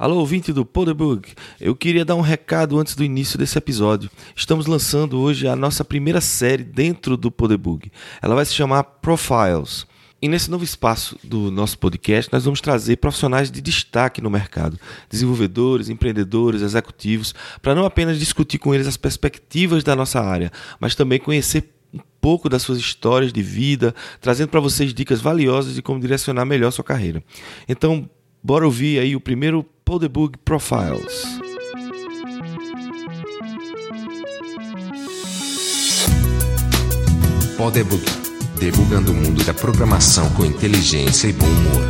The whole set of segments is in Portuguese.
Alô, ouvinte do Podebug. Eu queria dar um recado antes do início desse episódio. Estamos lançando hoje a nossa primeira série dentro do Podebug. Ela vai se chamar Profiles. E nesse novo espaço do nosso podcast, nós vamos trazer profissionais de destaque no mercado, desenvolvedores, empreendedores, executivos, para não apenas discutir com eles as perspectivas da nossa área, mas também conhecer um pouco das suas histórias de vida, trazendo para vocês dicas valiosas de como direcionar melhor sua carreira. Então, bora ouvir aí o primeiro Podebug Profiles. Podebug. Debugando o mundo da programação com inteligência e bom humor.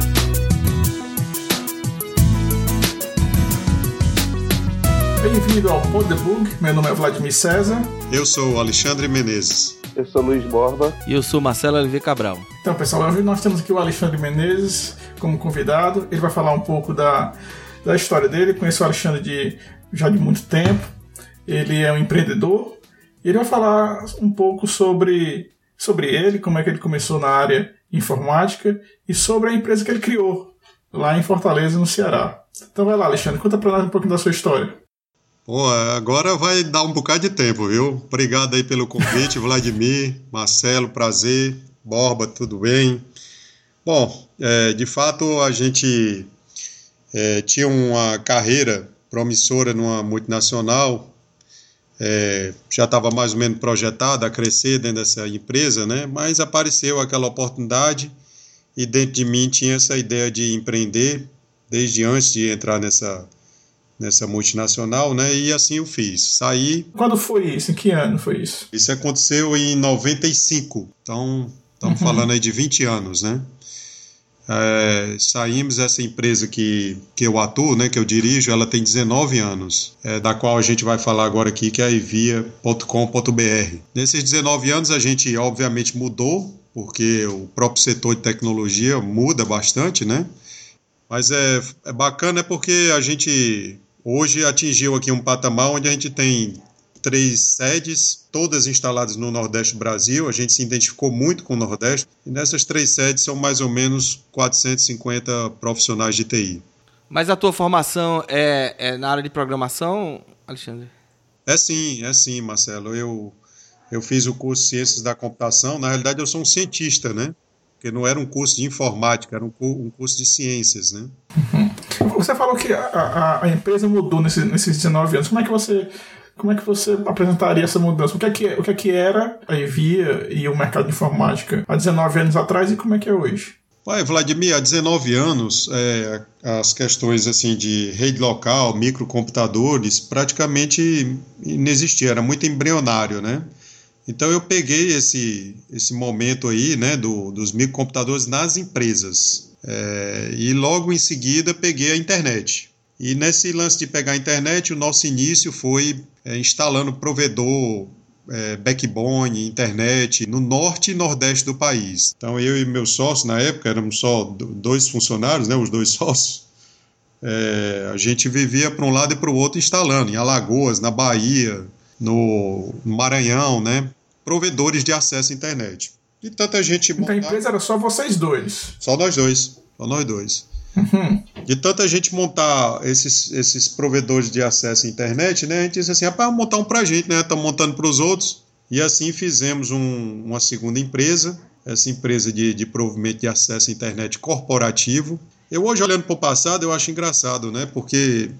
Bem-vindo ao Podebug. Meu nome é Vladimir César. Eu sou o Alexandre Menezes. Eu sou Luiz Borba. E eu sou Marcelo Oliveira Cabral. Então, pessoal, hoje nós temos aqui o Alexandre Menezes como convidado. Ele vai falar um pouco da da história dele. Conheço o Alexandre de, já de muito tempo. Ele é um empreendedor. Ele vai falar um pouco sobre, sobre ele, como é que ele começou na área informática e sobre a empresa que ele criou lá em Fortaleza, no Ceará. Então vai lá, Alexandre, conta para nós um pouquinho da sua história. Pô, agora vai dar um bocado de tempo, viu? Obrigado aí pelo convite, Vladimir, Marcelo, prazer, Borba, tudo bem? Bom, é, de fato a gente é, tinha uma carreira promissora numa multinacional, é, já estava mais ou menos projetada a crescer dentro dessa empresa, né? mas apareceu aquela oportunidade e dentro de mim tinha essa ideia de empreender desde antes de entrar nessa, nessa multinacional, né? E assim eu fiz. Saí. Quando foi isso? Em que ano foi isso? Isso aconteceu em 95. Então, estamos uhum. falando aí de 20 anos, né? É, saímos essa empresa que, que eu atuo, né, que eu dirijo, ela tem 19 anos, é, da qual a gente vai falar agora aqui, que é a evia.com.br. Nesses 19 anos a gente obviamente mudou, porque o próprio setor de tecnologia muda bastante, né? Mas é, é bacana porque a gente hoje atingiu aqui um patamar onde a gente tem três sedes, todas instaladas no Nordeste do Brasil. A gente se identificou muito com o Nordeste. E nessas três sedes são mais ou menos 450 profissionais de TI. Mas a tua formação é, é na área de programação, Alexandre? É sim, é sim, Marcelo. Eu, eu fiz o curso de Ciências da Computação. Na realidade, eu sou um cientista, né? Porque não era um curso de informática, era um, um curso de ciências, né? Uhum. Você falou que a, a, a empresa mudou nesses, nesses 19 anos. Como é que você como é que você apresentaria essa mudança? O que é que, o que, é que era a Evia e o mercado de informática há 19 anos atrás e como é que é hoje? Pai, Vladimir, há 19 anos, é, as questões assim de rede local, microcomputadores, praticamente inexistiam, era muito embrionário, né? Então eu peguei esse, esse momento aí, né, do, dos microcomputadores nas empresas. É, e logo em seguida peguei a internet. E nesse lance de pegar a internet, o nosso início foi é, instalando provedor, é, backbone, internet no norte e nordeste do país. Então eu e meu sócio, na época, éramos só dois funcionários, né, os dois sócios, é, a gente vivia para um lado e para o outro instalando, em Alagoas, na Bahia, no Maranhão, né, provedores de acesso à internet. E tanta gente... Então a empresa era só vocês dois? Só nós dois, só nós dois. Uhum. De tanta gente montar esses, esses provedores de acesso à internet, né? A gente disse assim, rapaz, vamos montar um pra gente, né? Estamos montando para os outros. E assim fizemos um, uma segunda empresa, essa empresa de, de provimento de acesso à internet corporativo. Eu hoje, olhando para o passado, eu acho engraçado, né? Porque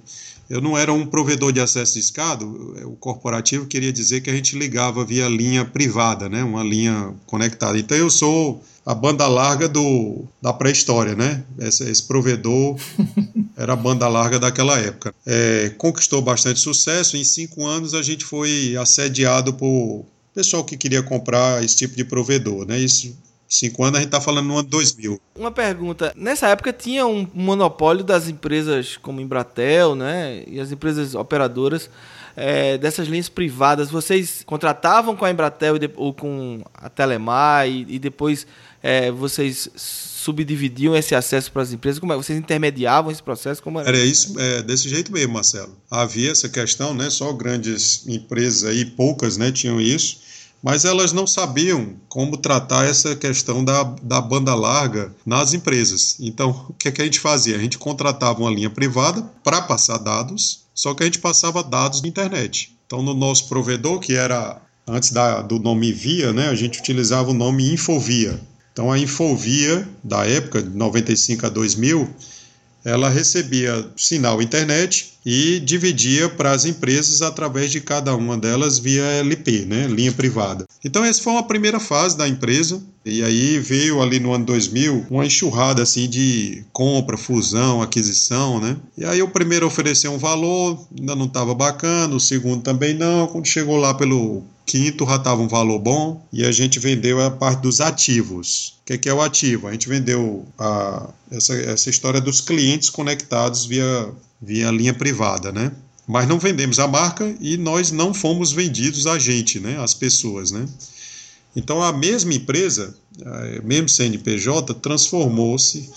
eu não era um provedor de acesso discado, o corporativo queria dizer que a gente ligava via linha privada, né? Uma linha conectada. Então eu sou a banda larga do, da pré-história, né? Esse, esse, provedor era a banda larga daquela época. É, conquistou bastante sucesso. Em cinco anos a gente foi assediado por pessoal que queria comprar esse tipo de provedor, né? Isso Cinco anos a gente está falando no ano 2000. Uma pergunta: nessa época tinha um monopólio das empresas como Embratel, né? E as empresas operadoras é, dessas linhas privadas. Vocês contratavam com a Embratel ou com a Telemar e, e depois é, vocês subdividiam esse acesso para as empresas? Como é? Vocês intermediavam esse processo? Como era? era isso, é, desse jeito mesmo, Marcelo. Havia essa questão, né? Só grandes empresas aí, poucas, né, tinham isso. Mas elas não sabiam como tratar essa questão da, da banda larga nas empresas. Então, o que, é que a gente fazia? A gente contratava uma linha privada para passar dados, só que a gente passava dados de internet. Então, no nosso provedor, que era antes da, do nome Via, né, a gente utilizava o nome Infovia. Então, a Infovia, da época, de 95 a 2000, ela recebia sinal internet e dividia para as empresas através de cada uma delas via LP, né, linha privada. Então essa foi uma primeira fase da empresa e aí veio ali no ano 2000 uma enxurrada assim de compra, fusão, aquisição, né? E aí o primeiro ofereceu um valor, ainda não estava bacana, o segundo também não. Quando chegou lá pelo quinto já estava um valor bom e a gente vendeu a parte dos ativos. O que é, que é o ativo? A gente vendeu a, essa, essa história dos clientes conectados via, via linha privada, né? Mas não vendemos a marca e nós não fomos vendidos a gente, né? As pessoas, né? Então a mesma empresa, mesmo CNPJ, transformou-se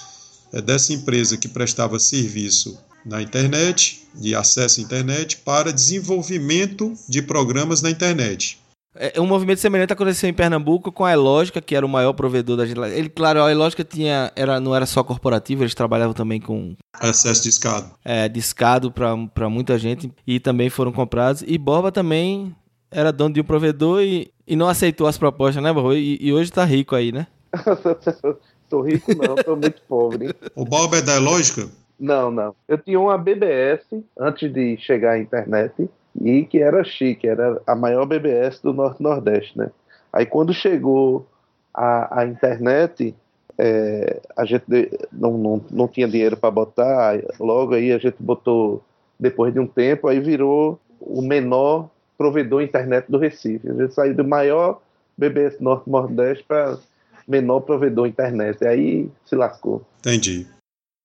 é, dessa empresa que prestava serviço na internet, de acesso à internet, para desenvolvimento de programas na internet. É, um movimento semelhante aconteceu em Pernambuco com a Elógica, que era o maior provedor da gente. Ele, claro, a Elógica tinha, era, não era só corporativa, eles trabalhavam também com. Acesso discado. É, discado para muita gente e também foram comprados. E Borba também era dono de um provedor e, e não aceitou as propostas, né, Borba? E, e hoje tá rico aí, né? tô rico não, tô muito pobre. O Borba é da Elógica? Não, não. Eu tinha uma BBS antes de chegar à internet e que era chique, era a maior BBS do Norte-Nordeste, né? Aí quando chegou a, a internet, é, a gente não, não, não tinha dinheiro para botar, logo aí a gente botou, depois de um tempo, aí virou o menor provedor internet do Recife. A gente saiu do maior BBS Norte-Nordeste para menor provedor internet. E aí se lascou. Entendi.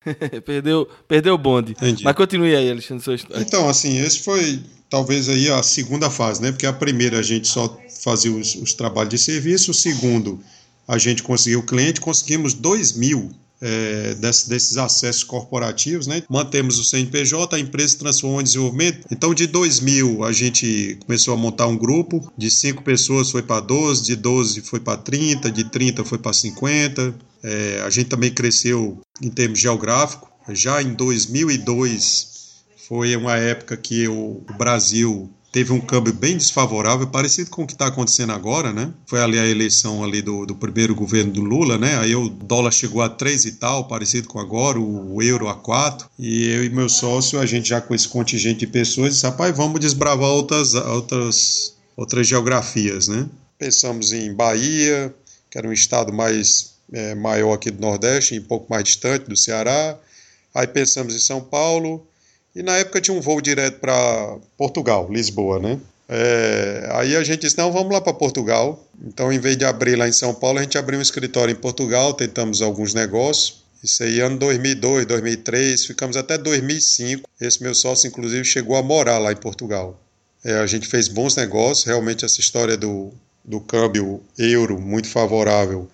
perdeu, perdeu o bonde. Entendi. Mas continue aí, Alexandre, sua história. Então, assim, esse foi talvez aí a segunda fase, né? Porque a primeira a gente só fazia os, os trabalhos de serviço, o segundo a gente conseguiu o cliente, conseguimos 2 mil é, desse, desses acessos corporativos, né? Mantemos o CNPJ, a empresa transformou em desenvolvimento. Então, de 2000, a gente começou a montar um grupo, de 5 pessoas foi para 12, de 12 foi para 30, de 30 foi para 50. É, a gente também cresceu em termos geográficos. Já em 2002 foi uma época que o, Brasil teve um câmbio bem desfavorável, parecido com o que está acontecendo agora, né? Foi ali a eleição ali do, do, primeiro governo do Lula, né? Aí o dólar chegou a 3 e tal, parecido com agora, o, o, euro a 4. E eu e meu sócio, a gente já com esse contingente de pessoas, disse, rapaz, vamos desbravar outras, outras, outras geografias, né? Pensamos em Bahia, que era um estado mais é, maior aqui do Nordeste, um pouco mais distante do Ceará. Aí pensamos em São Paulo, e na época tinha um voo direto para Portugal, Lisboa, né? É, aí a gente disse: não, vamos lá para Portugal. Então, em vez de abrir lá em São Paulo, a gente abriu um escritório em Portugal, tentamos alguns negócios. Isso aí, ano 2002, 2003, ficamos até 2005. Esse meu sócio, inclusive, chegou a morar lá em Portugal. É, a gente fez bons negócios, realmente essa história do, do câmbio euro muito favorável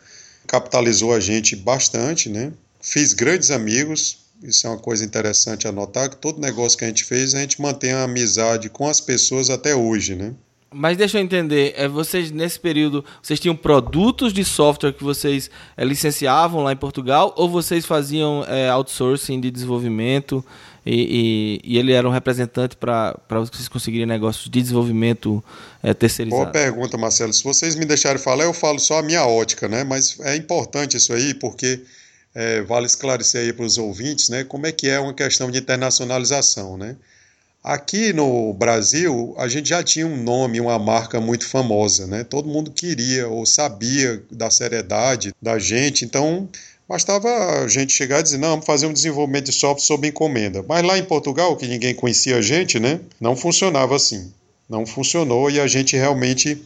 capitalizou a gente bastante, né? Fiz grandes amigos, isso é uma coisa interessante anotar, que todo negócio que a gente fez, a gente mantém a amizade com as pessoas até hoje, né? Mas deixa eu entender, é, vocês nesse período, vocês tinham produtos de software que vocês é, licenciavam lá em Portugal ou vocês faziam é, outsourcing de desenvolvimento e, e, e, ele era um representante para vocês conseguirem negócios de desenvolvimento é, terceirizado? Boa pergunta, Marcelo. Se vocês me deixarem falar, eu falo só a minha ótica, né? Mas é importante isso aí porque é, vale esclarecer aí para os ouvintes, né, como é que é uma questão de internacionalização, né? Aqui no Brasil, a gente já tinha um nome, uma marca muito famosa, né? Todo mundo queria ou sabia da seriedade da gente, então bastava a gente chegar e dizer, não, vamos fazer um desenvolvimento de software sob encomenda. Mas lá em Portugal, que ninguém conhecia a gente, né? Não funcionava assim. Não funcionou e a gente realmente,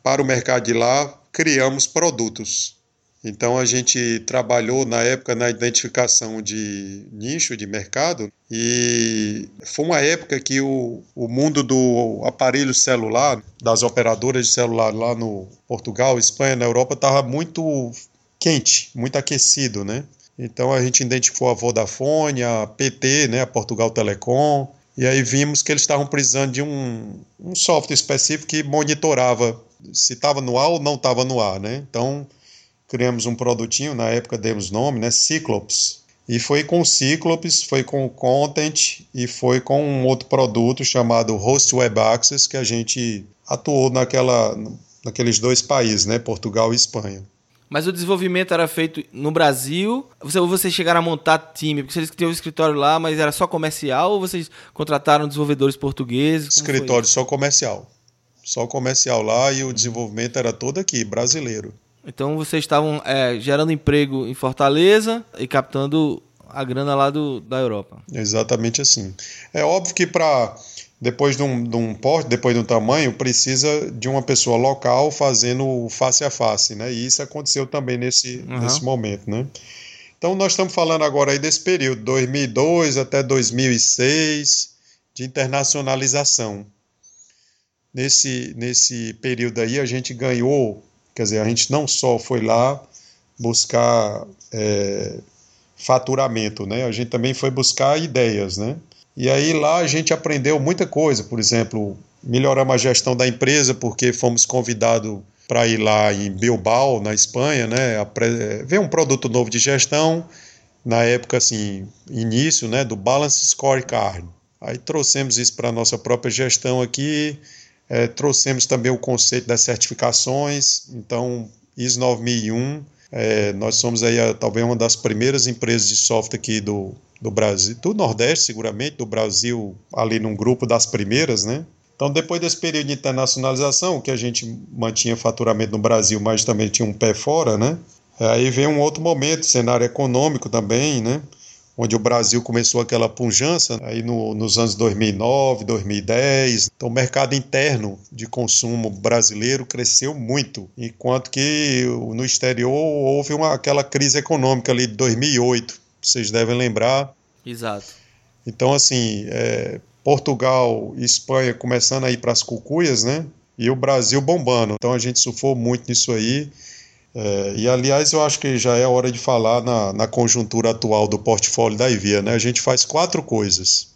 para o mercado de lá, criamos produtos. Então a gente trabalhou na época na identificação de nicho de mercado e foi uma época que o, o mundo do aparelho celular, das operadoras de celular lá no Portugal, Espanha, na Europa, estava muito quente, muito aquecido, né? Então a gente identificou a Vodafone, a PT, né, a Portugal Telecom, e aí vimos que eles estavam precisando de um, um software específico que monitorava se estava no ar ou não estava no ar, né? Então, criamos um produtinho, na época demos nome, né? Cyclops. E foi com Cyclops, foi com Content e foi com um outro produto chamado Host Web Access que a gente atuou naquela, naqueles dois países, né? Portugal e Espanha. Mas o desenvolvimento era feito no Brasil? Você, ou vocês chegaram a montar time? Porque vocês tinham um escritório lá, mas era só comercial? Ou vocês contrataram desenvolvedores portugueses? escritório só comercial. Só comercial lá e o desenvolvimento era todo aqui, brasileiro. Então vocês estavam é, gerando emprego em Fortaleza e captando a grana lá do, da Europa. Exatamente assim. É óbvio que para depois de um, de um porte, depois de um tamanho, precisa de uma pessoa local fazendo face a face, né? E isso aconteceu também nesse, uhum. nesse momento, né? Então nós estamos falando agora aí desse período, 2002 até 2006, de internacionalização. Nesse, nesse período aí a gente ganhou, quer dizer, a gente não só foi lá buscar é, faturamento, né? A gente também foi buscar ideias, né? E aí lá a gente aprendeu muita coisa, por exemplo, melhoramos a gestão da empresa porque fomos convidados para ir lá em Bilbao, na Espanha, né, ver um produto novo de gestão, na época assim, início, né, do Balance Scorecard. Aí trouxemos isso para a nossa própria gestão aqui, é, trouxemos também o conceito das certificações, então ISO 9001, é, nós somos aí a, talvez uma das primeiras empresas de software aqui do, do Brasil, do Nordeste, seguramente, do Brasil, ali num grupo das primeiras, né? Então, depois desse período de internacionalização, que a gente mantinha faturamento no Brasil, mas também tinha um pé fora, né? Aí vem um outro momento, cenário econômico também, né? Onde o Brasil começou aquela punjança, aí no, nos anos 2009, 2010. Então, o mercado interno de consumo brasileiro cresceu muito, enquanto que no exterior houve uma, aquela crise econômica ali de 2008 vocês devem lembrar. Exato. Então, assim, é, Portugal e Espanha começando a ir para as cucuias, né? E o Brasil bombando. Então a gente surfou muito nisso aí. É, e aliás, eu acho que já é hora de falar na, na conjuntura atual do portfólio da IVIA, né? A gente faz quatro coisas: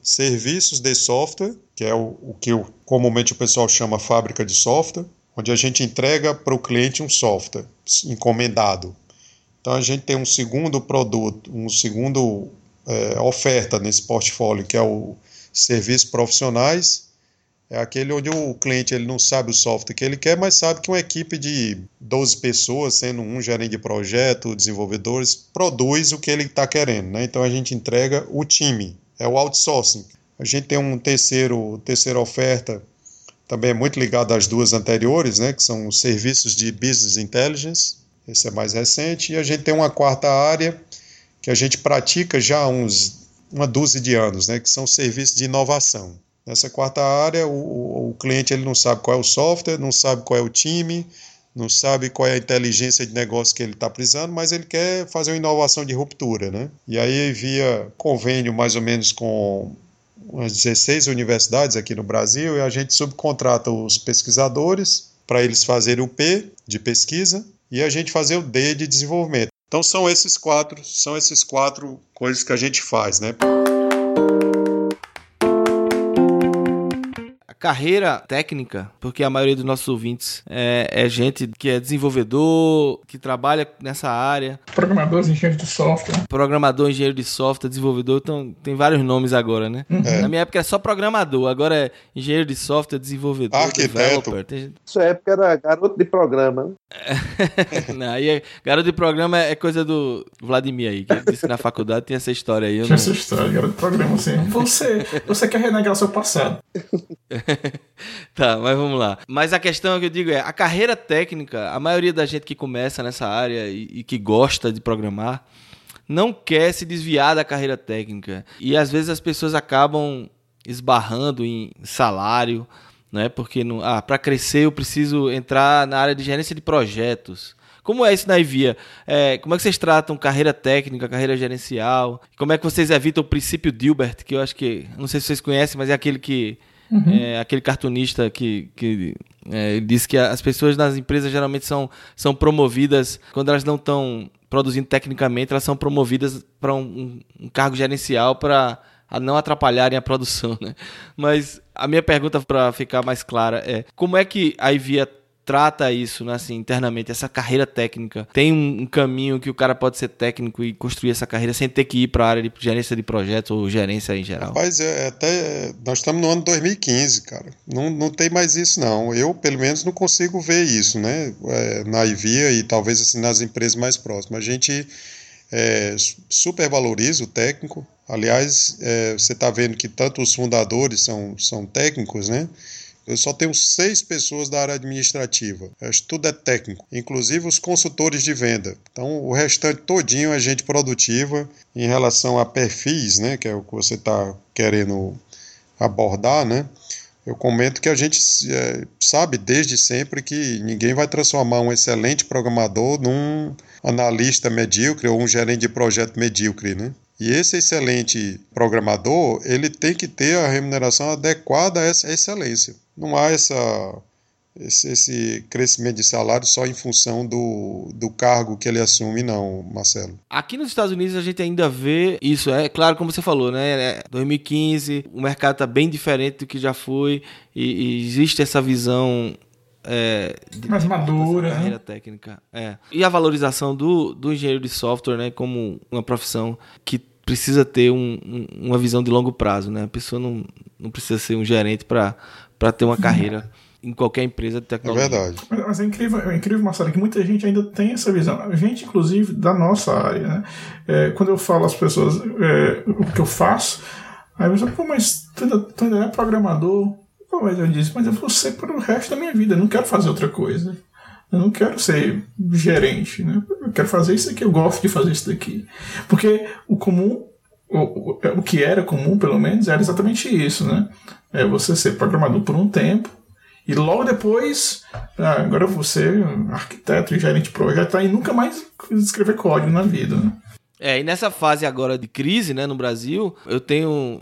serviços de software, que é o, o que comumente o pessoal chama fábrica de software, onde a gente entrega para o cliente um software encomendado. Então a gente tem um segundo produto, um segundo é, oferta nesse portfólio, que é o serviços profissionais. É aquele onde o cliente ele não sabe o software que ele quer, mas sabe que uma equipe de 12 pessoas, sendo um gerente de projeto, desenvolvedores, produz o que ele está querendo. Né? Então a gente entrega o time, é o outsourcing. A gente tem um terceiro, terceira oferta, também é muito ligado às duas anteriores, né? que são os serviços de business intelligence esse é mais recente. E a gente tem uma quarta área que a gente pratica já há uns, uma dúzia de anos, né, que são serviços de inovação. Nessa quarta área, o, o cliente ele não sabe qual é o software, não sabe qual é o time, não sabe qual é a inteligência de negócio que ele está precisando, mas ele quer fazer uma inovação de ruptura. Né? E aí, via convênio mais ou menos com umas 16 universidades aqui no Brasil, e a gente subcontrata os pesquisadores para eles fazerem o P de pesquisa e a gente fazer o D de desenvolvimento. Então são esses quatro, são esses quatro coisas que a gente faz, né? Carreira técnica, porque a maioria dos nossos ouvintes é, é, gente que é desenvolvedor, que trabalha nessa área. Programador, engenheiro de software. Programador, engenheiro de software, desenvolvedor, então tem vários nomes agora, né? Uhum. Na minha época era só programador, agora é engenheiro de software, desenvolvedor, Arquiteto. developer. Tem... Sua época era garoto de programa, né? Não, aí é, garoto de programa é coisa do Vladimir aí, que disse que na faculdade tem essa história aí. Tinha não... essa história, garoto de programa, assim. Você, você quer renegar o seu passado. tá, mas vamos lá. Mas a questão que eu digo é, a carreira técnica, a maioria da gente que começa nessa área e, e que gosta de programar, não quer se desviar da carreira técnica. E às vezes as pessoas acabam esbarrando em salário, né? Porque ah, para crescer eu preciso entrar na área de gerência de projetos. Como é isso na Ivia? É, como é que vocês tratam carreira técnica, carreira gerencial? Como é que vocês evitam o princípio Dilbert, que eu acho que, não sei se vocês conhecem, mas é aquele que Uhum. É, aquele cartunista que, que é, disse que as pessoas nas empresas geralmente são, são promovidas quando elas não estão produzindo tecnicamente, elas são promovidas para um, um, cargo gerencial para a não atrapalharem a produção, né? Mas a minha pergunta para ficar mais clara é: como é que a Ivia trata isso, né, assim, internamente, essa carreira técnica? Tem um, um, caminho que o cara pode ser técnico e construir essa carreira sem ter que ir para a área de gerência de projetos ou gerência em geral? Rapaz, é, até nós estamos no ano 2015, cara. Não, não tem mais isso, não. Eu, pelo menos, não consigo ver isso, né? É, na IVIA e talvez assim, nas empresas mais próximas. A gente é, supervaloriza o técnico. Aliás, é, você está vendo que tanto os fundadores são, são técnicos, né? Eu só tenho seis pessoas da área administrativa. tudo é técnico, inclusive os consultores de venda. Então, o restante todinho é gente produtiva em relação a perfis, né, que é o que você está querendo abordar, né? Eu comento que a gente é, sabe desde sempre que ninguém vai transformar um excelente programador num analista medíocre ou um gerente de projeto medíocre, né? E esse excelente programador, ele tem que ter a remuneração adequada a essa excelência. Não há essa, esse, esse, crescimento de salário só em função do, do cargo que ele assume, não, Marcelo. Aqui nos Estados Unidos a gente ainda vê isso. É claro, como você falou, né? 2015, o mercado está bem diferente do que já foi e, e existe essa visão é, de, mais madura, carreira né? técnica. É. E a valorização do, do engenheiro de software, né, como uma profissão que precisa ter um, um, uma visão de longo prazo, né? A pessoa não, não precisa ser um gerente para ter uma carreira em qualquer empresa de tecnologia. É verdade. Mas, mas, é incrível, é incrível, Marcelo, que muita gente ainda tem essa visão. A gente, inclusive, da nossa área, né? É, quando eu falo às pessoas é, o que eu faço, aí a pessoa, pô, mas tu ainda, tu ainda é programador? Mas eu disse, mas eu vou ser para o resto da minha vida, eu não quero fazer outra coisa. Eu não quero ser gerente, né? Eu quero fazer isso aqui, eu gosto de fazer isso daqui. Porque o comum, o, o, que era comum, pelo menos, era exatamente isso, né? É você ser programador por um tempo, e logo depois, ah, agora você, arquiteto e gerente de projeto, aí nunca mais escrever código na vida. Né? É, e nessa fase agora de crise né, no Brasil, eu tenho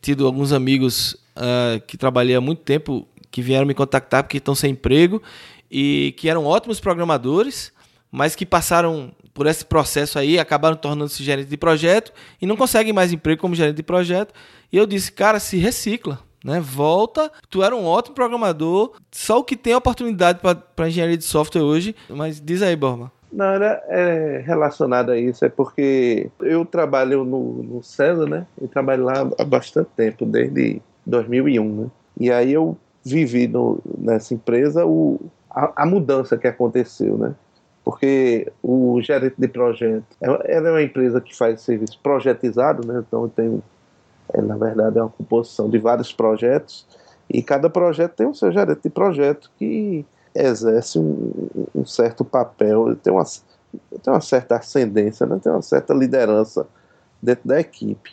tido alguns amigos uh, que trabalhei há muito tempo que vieram me contactar porque estão sem emprego e que eram ótimos programadores, mas que passaram por esse processo aí, acabaram tornando-se gerente de projeto e não conseguem mais emprego como gerente de projeto. E eu disse, cara, se recicla, né? Volta, tu era um ótimo programador, só o que tem oportunidade para engenharia de software hoje, mas diz aí, Borma. Não, era é, relacionado a isso, é porque eu trabalho no, no César, né? Eu trabalho lá há bastante tempo, desde 2001, né? E aí eu vivi no, nessa empresa o, a, a, mudança que aconteceu, né? Porque o gerente de projeto, ela é uma empresa que faz serviço projetizado, né? Então tem, é, na verdade, é uma composição de vários projetos e cada projeto tem o seu gerente de projeto que exerce um, um certo papel, tem uma, tem uma certa ascendência, né? tem uma certa liderança dentro da equipe,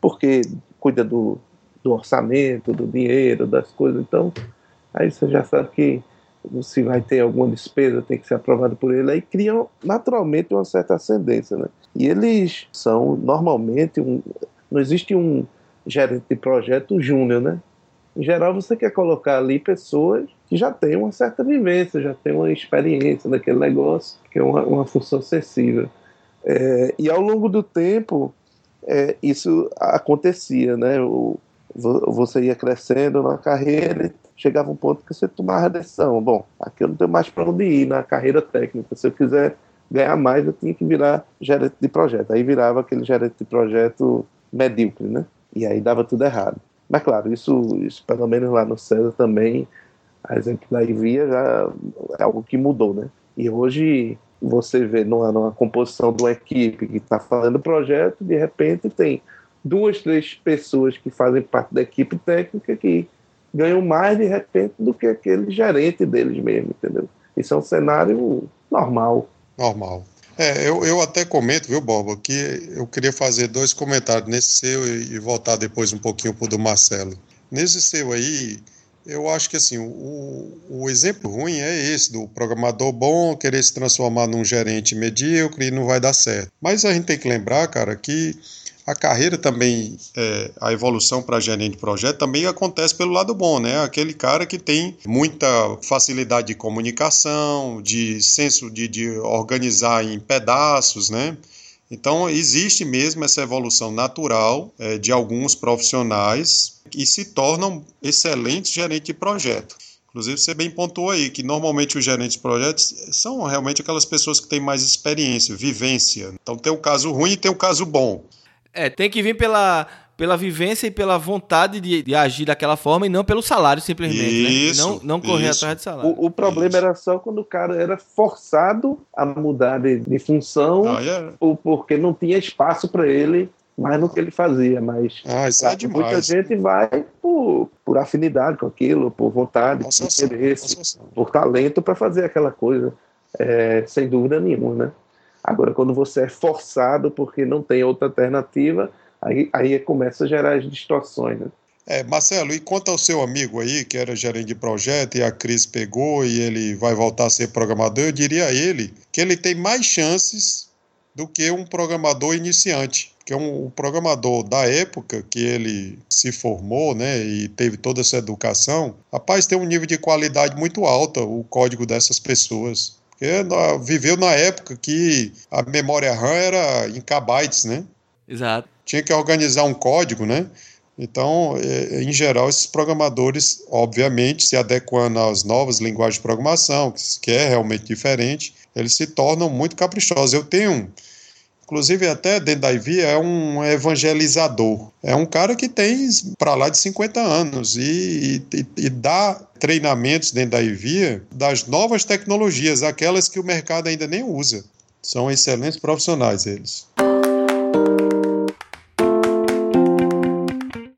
porque cuida do, do orçamento, do dinheiro, das coisas. Então, aí você já sabe que se vai ter alguma despesa, tem que ser aprovado por ele. Aí criam naturalmente uma certa ascendência. Né? E eles são normalmente um. Não existe um gerente de projeto júnior, né? Em geral, você quer colocar ali pessoas que já têm uma certa vivência, já têm uma experiência daquele negócio, que é uma, uma função acessível. É, e ao longo do tempo, é, isso acontecia, né? O, você ia crescendo na carreira e chegava um ponto que você tomava a decisão. Bom, aqui eu não tenho mais para onde ir na carreira técnica. Se eu quiser ganhar mais, eu tinha que virar gerente de projeto. Aí virava aquele gerente de projeto medíocre, né? E aí dava tudo errado. Mas claro, isso, isso pelo menos lá no César também, a exemplo da Ivia, já é algo que mudou, né? E hoje você vê numa, numa composição de uma equipe que está fazendo projeto, de repente tem duas, três pessoas que fazem parte da equipe técnica que ganham mais de repente do que aquele gerente deles mesmo, entendeu? Isso é um cenário normal. Normal. É, eu, eu até comento, viu, Bobo, que eu queria fazer dois comentários nesse seu e, e voltar depois um pouquinho para o do Marcelo. Nesse seu aí, eu acho que assim, o, o exemplo ruim é esse, do programador bom querer se transformar num gerente medíocre e não vai dar certo. Mas a gente tem que lembrar, cara, que a carreira também, é, a evolução para gerente de projeto também acontece pelo lado bom, né? Aquele cara que tem muita facilidade de comunicação, de senso de, de organizar em pedaços, né? Então, existe mesmo essa evolução natural é, de alguns profissionais que se tornam excelentes gerentes de projeto. Inclusive, você bem pontuou aí que normalmente os gerentes de projetos são realmente aquelas pessoas que têm mais experiência, vivência. Então, tem o caso ruim e tem o caso bom. É, tem que vir pela, pela vivência e pela vontade de, de agir daquela forma e não pelo salário simplesmente, isso, né? Não, não correr isso. atrás de salário. O, o problema Isso. era só quando o cara era forçado a mudar de, de função Ah, é. ou porque não tinha espaço para ele mais no que ele fazia. Mas Ah, isso é muita demais. gente vai por, por afinidade com aquilo, por vontade, por Associação, interesse, associação. por talento para fazer aquela coisa, é, sem dúvida nenhuma, né? Agora, quando você é forçado porque não tem outra alternativa, aí, aí começa a gerar as distorções, né? É, Marcelo, e quanto ao seu amigo aí, que era gerente de projeto, e a crise pegou e ele vai voltar a ser programador, eu diria a ele que ele tem mais chances do que um programador iniciante. Porque um, um programador da época que ele se formou, né, e teve toda essa educação, rapaz, tem um nível de qualidade muito alta o código dessas pessoas. Porque na- viveu na época que a memória RAM era em kbytes, né? Exato. tinha que organizar um código, né? Então, eh, em geral, esses programadores, obviamente, se adequando às novas linguagens de programação, que- é realmente diferente, eles se tornam muito caprichosos. Eu tenho, inclusive até dentro da IVI, é um evangelizador. É um cara que tem para lá de 50 anos e, e, e dá treinamentos dentro da IVI das novas tecnologias, aquelas que o mercado ainda nem usa. São excelentes profissionais eles.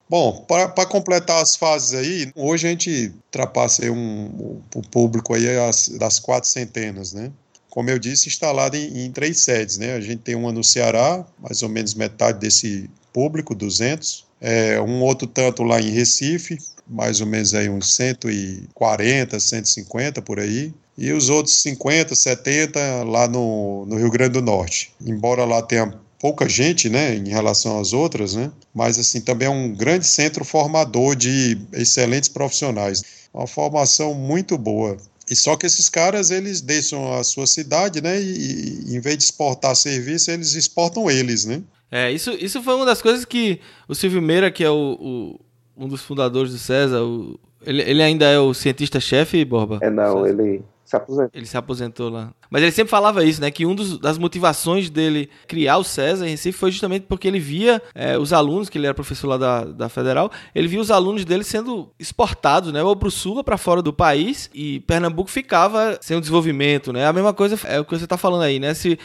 Bom, para completar as fases aí, hoje a gente ultrapassa um, o público aí as, das quatro centenas, né? Como eu disse, instalado em, em, três sedes, né? A gente tem uma no Ceará, mais ou menos metade desse público, 200. É, um outro tanto lá em Recife, mais ou menos aí uns 140, 150 por aí. E os outros 50, 70 lá no, no Rio Grande do Norte. Embora lá tenha pouca gente, né, em relação às outras, né, mas assim também é um grande centro formador de excelentes profissionais, uma formação muito boa. E só que esses caras eles deixam a sua cidade, né, e, e em vez de exportar serviço eles exportam eles, né. É isso, isso foi uma das coisas que o Silvio Meira, que é o, o um dos fundadores do César, o, ele, ele ainda é o cientista-chefe, Borba? É não, César. ele se aposentou. Ele se aposentou lá. Mas ele sempre falava isso, né? Que uma das motivações dele criar o César em Recife foi justamente porque ele via é, os alunos, que ele era professor lá da, da Federal, ele via os alunos dele sendo exportados, né? Ou para o sul ou para fora do país. E Pernambuco ficava sem o desenvolvimento, né? A mesma coisa é o que você está falando aí, né? Se,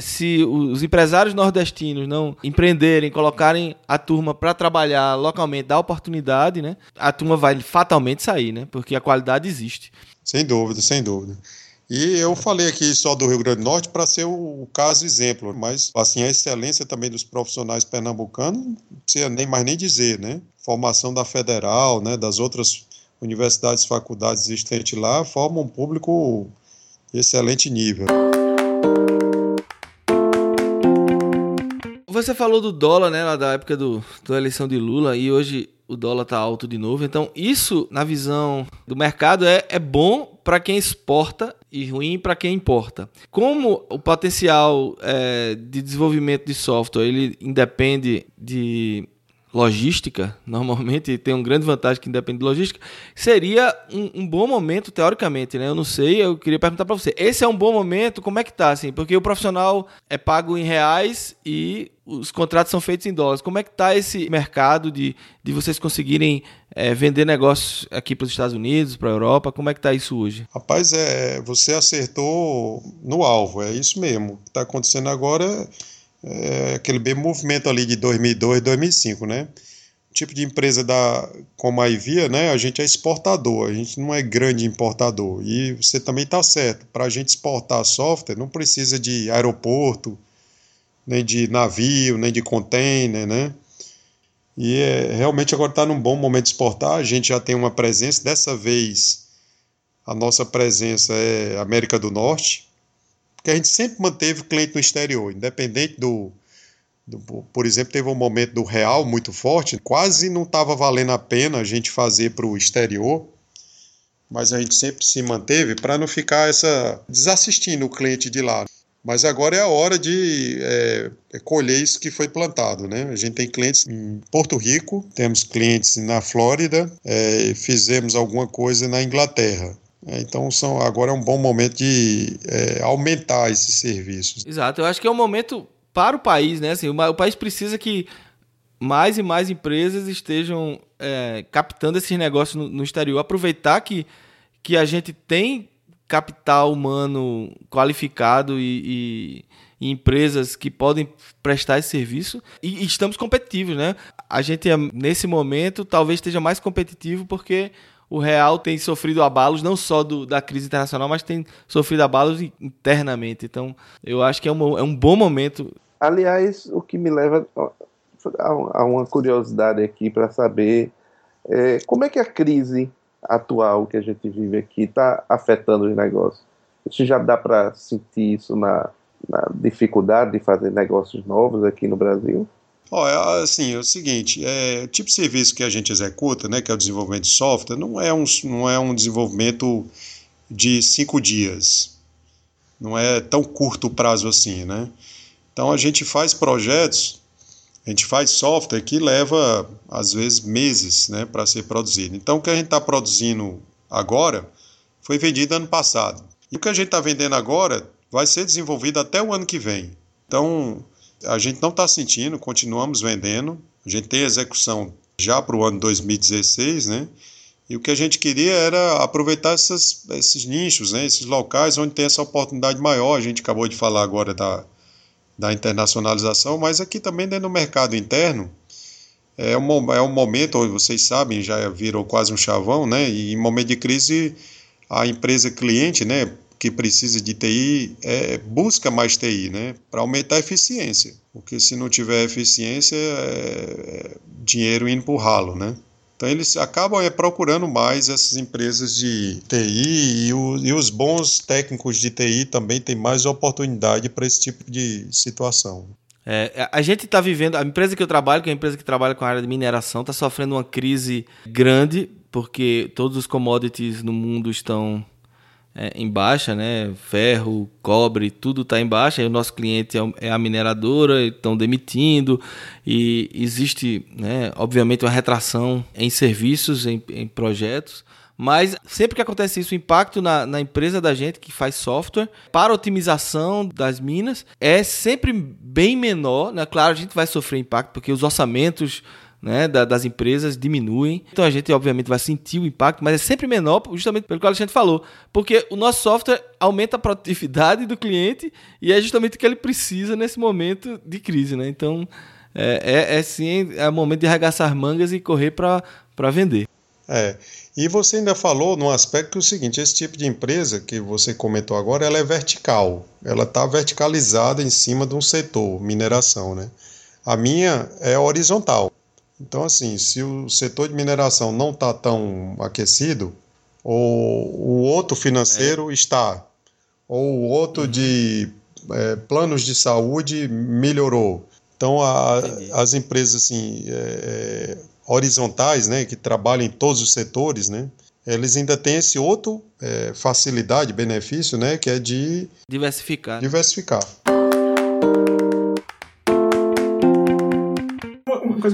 se os empresários nordestinos não empreenderem, colocarem a turma para trabalhar localmente, dar oportunidade, né? A turma vai fatalmente sair, né? Porque a qualidade existe. Sem dúvida, sem dúvida. E eu falei aqui só do Rio Grande do Norte para ser o, caso exemplo, mas assim a excelência também dos profissionais pernambucanos, não precisa nem mais nem dizer, né? Formação da Federal, né, das outras universidades faculdades existentes lá, forma um público de excelente nível. Você falou do dólar, né, lá da época do, da eleição de Lula, e hoje o dólar está alto de novo. Então, isso, na visão do mercado, é, é bom para quem exporta e ruim para quem importa. Como o potencial é, de desenvolvimento de software ele independe de logística, normalmente tem uma grande vantagem que independe de logística, seria um, um, bom momento, teoricamente, né? Eu não sei, eu queria perguntar para você. Esse é um bom momento, como é que tá, assim? Porque o profissional é pago em reais e os contratos são feitos em dólares. Como é que tá esse mercado de, de vocês conseguirem é, vender negócios aqui para os Estados Unidos, para a Europa? Como é que tá isso hoje? Rapaz, é, você acertou no alvo, é isso mesmo. O que está acontecendo agora é aquele bem movimento ali de 2002, 2005, né? O tipo de empresa da, como a Ivia, né? A gente é exportador, a gente não é grande importador. E você também está certo. Para a gente exportar software, não precisa de aeroporto, nem de navio, nem de container, né? E é, realmente agora está num bom momento de exportar. A gente já tem uma presença. Dessa vez, a nossa presença é América do Norte porque a gente sempre manteve cliente no exterior, independente do, do, Por exemplo, teve um momento do real muito forte, quase não estava valendo a pena a gente fazer para o exterior, mas a gente sempre se manteve para não ficar essa desassistindo o cliente de lá. Mas agora é a hora de é, colher isso que foi plantado, né? A gente tem clientes em Porto Rico, temos clientes na Flórida, é, fizemos alguma coisa na Inglaterra. É, então são, agora é um bom momento de é, aumentar esses serviços. Exato, eu acho que é um momento para o país, né? Assim, o, país precisa que mais e mais empresas estejam é, captando esses negócios no, no exterior, aproveitar que, que a gente tem capital humano qualificado e, e, e, empresas que podem prestar esse serviço e, e, estamos competitivos, né? A gente nesse momento talvez esteja mais competitivo porque o real tem sofrido abalos não só do, da crise internacional, mas tem sofrido abalos internamente. Então, eu acho que é um, é um bom momento. Aliás, o que me leva a, uma curiosidade aqui para saber é, como é que a crise atual que a gente vive aqui está afetando os negócios. Isso já dá para sentir isso na, na, dificuldade de fazer negócios novos aqui no Brasil? Oh, é, assim, é o seguinte, é, o tipo de serviço que a gente executa, né, que é o desenvolvimento de software, não é um, não é um desenvolvimento de cinco dias. Não é tão curto prazo assim, né? Então a gente faz projetos a gente faz software que leva, às vezes, meses né, para ser produzido. Então, o que a gente está produzindo agora foi vendido ano passado. E o que a gente está vendendo agora vai ser desenvolvido até o ano que vem. Então, a gente não está sentindo, continuamos vendendo. A gente tem execução já para o ano 2016, né? E o que a gente queria era aproveitar essas, esses nichos, né? esses locais onde tem essa oportunidade maior. A gente acabou de falar agora da, da internacionalização, mas aqui também dentro do mercado interno é um, é um momento, vocês sabem, já virou quase um chavão, né? E em momento de crise, a empresa cliente, né, que precisa de TI, é, busca mais TI, né, para aumentar a eficiência. Porque se não tiver eficiência, é, é dinheiro indo para ralo, né? Então eles acabam é, procurando mais essas empresas de TI e, o, e, os bons técnicos de TI também têm mais oportunidade para esse tipo de situação. É, a gente está vivendo, a empresa que eu trabalho, que é a empresa que trabalha com a área de mineração, está sofrendo uma crise grande, porque todos os commodities no mundo estão é, em baixa, né? Ferro, cobre, tudo está em baixa. E o nosso cliente é, é a mineradora, estão demitindo e existe, né, obviamente, uma retração em serviços, em, em projetos. Mas sempre que acontece isso, o impacto na, na, empresa da gente que faz software para otimização das minas é sempre bem menor. Né? Claro, a gente vai sofrer impacto porque os orçamentos né, das empresas diminuem. Então a gente, obviamente, vai sentir o impacto, mas é sempre menor, justamente pelo que o Alexandre falou. Porque o nosso software aumenta a produtividade do cliente e é justamente o que ele precisa nesse momento de crise. Né? Então é, é, é sim é momento de arregaçar mangas e correr para vender. É. E você ainda falou num aspecto que é o seguinte: esse tipo de empresa que você comentou agora, ela é vertical. Ela está verticalizada em cima de um setor, mineração, né? A minha é horizontal. Então, assim, se o setor de mineração não está tão aquecido, ou o outro financeiro é. está, ou o outro uhum. de é, planos de saúde melhorou. Então, a, as empresas assim, é, é, horizontais, né, que trabalham em todos os setores, né, eles ainda têm esse outro é, facilidade, benefício, né, que é de diversificar. Diversificar.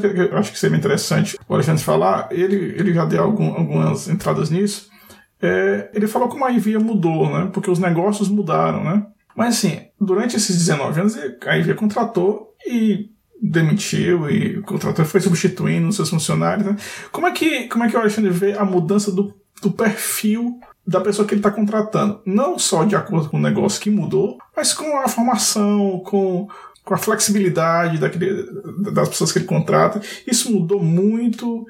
Coisa que eu acho que seria interessante o Alexandre falar, ele, ele já deu algum, algumas entradas nisso. É, ele falou como a Ivia mudou, né? Porque os negócios mudaram, né? Mas assim, durante esses 19 anos, a Ivia contratou e demitiu e contratou, foi substituindo seus funcionários. Né? Como, é que, como é que o Alexandre vê a mudança do, do perfil da pessoa que ele está contratando? Não só de acordo com o negócio que mudou, mas com a formação, com com a flexibilidade daquele, das pessoas que ele contrata. Isso mudou muito,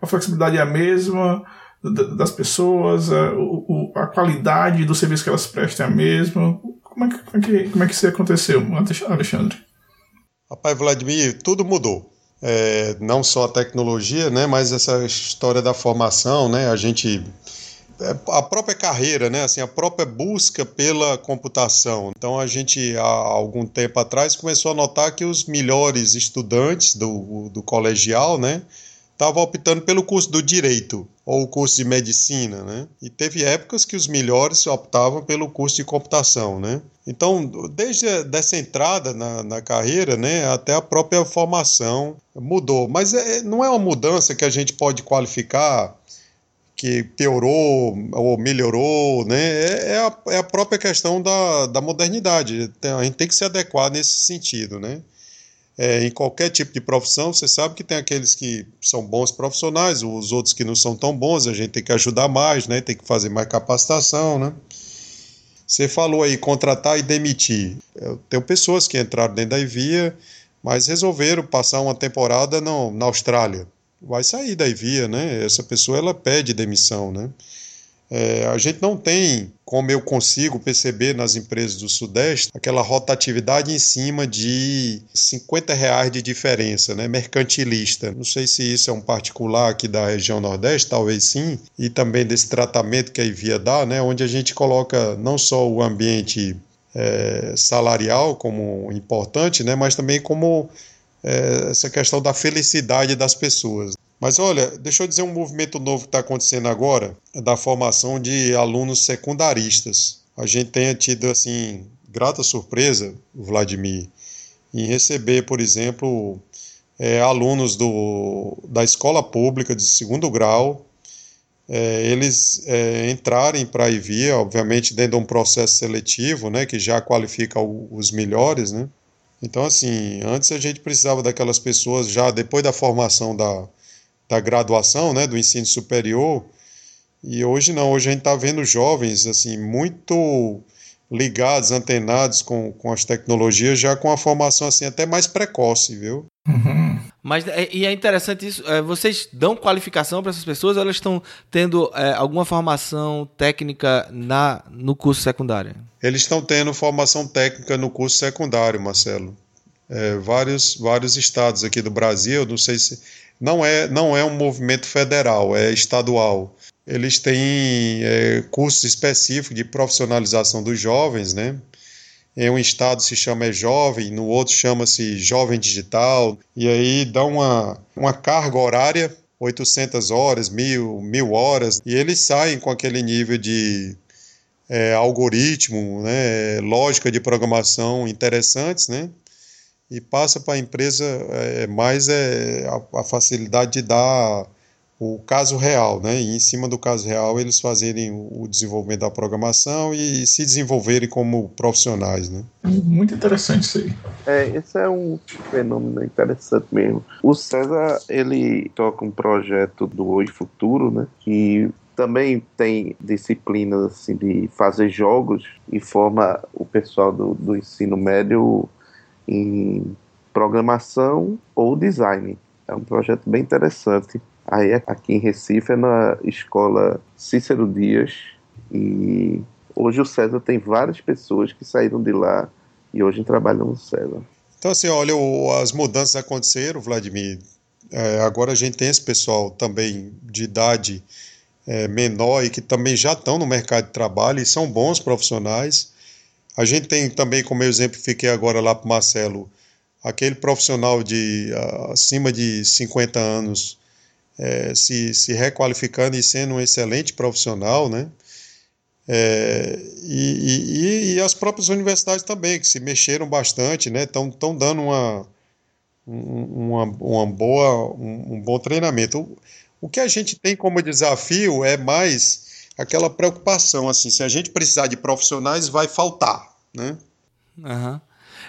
a flexibilidade é a mesma das pessoas, a, o, a qualidade do serviço que elas prestam é a mesma. Como é que, como é que, como é que isso aconteceu, Alexandre? Rapaz, Vladimir, tudo mudou. É, não só a tecnologia, né, mas essa história da formação, né, a gente a própria carreira, né? Assim, a própria busca pela computação. Então a gente há algum tempo atrás começou a notar que os melhores estudantes do, do colegial, né, estava optando pelo curso do direito ou o curso de medicina, né? E teve épocas que os melhores optavam pelo curso de computação, né? Então, desde dessa entrada na, na carreira, né, até a própria formação mudou. Mas é, não é uma mudança que a gente pode qualificar que piorou ou melhorou, né? É, é, a, é a própria questão da, da modernidade. A gente tem que se adequar nesse sentido, né? É, em qualquer tipo de profissão, você sabe que tem aqueles que são bons profissionais, os outros que não são tão bons, a gente tem que ajudar mais, né? Tem que fazer mais capacitação, né? Você falou aí contratar e demitir. Eu tenho pessoas que entraram dentro da IVIA, mas resolveram passar uma temporada no, na Austrália vai sair da via, né? Essa pessoa ela pede demissão, né? É, a gente não tem, como eu consigo perceber nas empresas do Sudeste, aquela rotatividade em cima de 50 reais de diferença, né? mercantilista. Não sei se isso é um particular aqui da região Nordeste, talvez sim, e também desse tratamento que a Ivia dá, né? onde a gente coloca não só o ambiente é, salarial como importante, né? mas também como é, essa questão da felicidade das pessoas. Mas olha, deixa eu dizer um movimento novo que está acontecendo agora, da formação de alunos secundaristas. A gente tem tido, assim, grata surpresa, Vladimir, em receber, por exemplo, é, alunos do, da escola pública de segundo grau, é, eles é, entrarem para a IVIA, obviamente dentro de um processo seletivo, né, que já qualifica os melhores, né, então, assim, antes a gente precisava daquelas pessoas já depois da formação da, da graduação, né, do ensino superior, e hoje não, hoje a gente está vendo jovens, assim, muito ligados, antenados com, com as tecnologias, já com a formação, assim, até mais precoce, viu? Uhum. Mas é, e é interessante isso. É, vocês dão qualificação para essas pessoas? Ou elas estão tendo é, alguma formação técnica na no curso secundário? Eles estão tendo formação técnica no curso secundário, Marcelo. É, vários vários estados aqui do Brasil, não sei se não é não é um movimento federal, é estadual. Eles têm é, cursos específicos de profissionalização dos jovens, né? Em um estado se chama jovem, no outro chama-se jovem digital, e aí dá uma, uma carga horária, 800 horas, mil, mil horas, e eles saem com aquele nível de é, algoritmo, né, lógica de programação interessantes, né, e passa para a empresa é, mais é, a, a facilidade de dar o caso real, né? E em cima do caso real eles fazerem o desenvolvimento da programação e se desenvolverem como profissionais, né? Muito interessante isso aí. É, esse é um fenômeno interessante mesmo. O César, ele toca um projeto do Oi Futuro, né? Que também tem disciplinas assim de fazer jogos e forma o pessoal do, do ensino médio em programação ou design. É um projeto bem interessante Aí aqui em Recife é na escola Cícero Dias e hoje o César tem várias pessoas que saíram de lá e hoje trabalham no César. Então assim, olha, as mudanças aconteceram, Vladimir. É, agora a gente tem esse pessoal também de idade é, menor e que também já estão no mercado de trabalho e são bons profissionais. A gente tem também, como eu exemplifiquei agora lá para o Marcelo, aquele profissional de acima de 50 anos é, se, se requalificando e sendo um excelente profissional, né? É, e, e, e, as próprias universidades também, que se mexeram bastante, né? Estão dando uma, uma, uma boa, um, um bom treinamento. O, o que a gente tem como desafio é mais aquela preocupação, assim, se a gente precisar de profissionais, vai faltar, né? Uhum.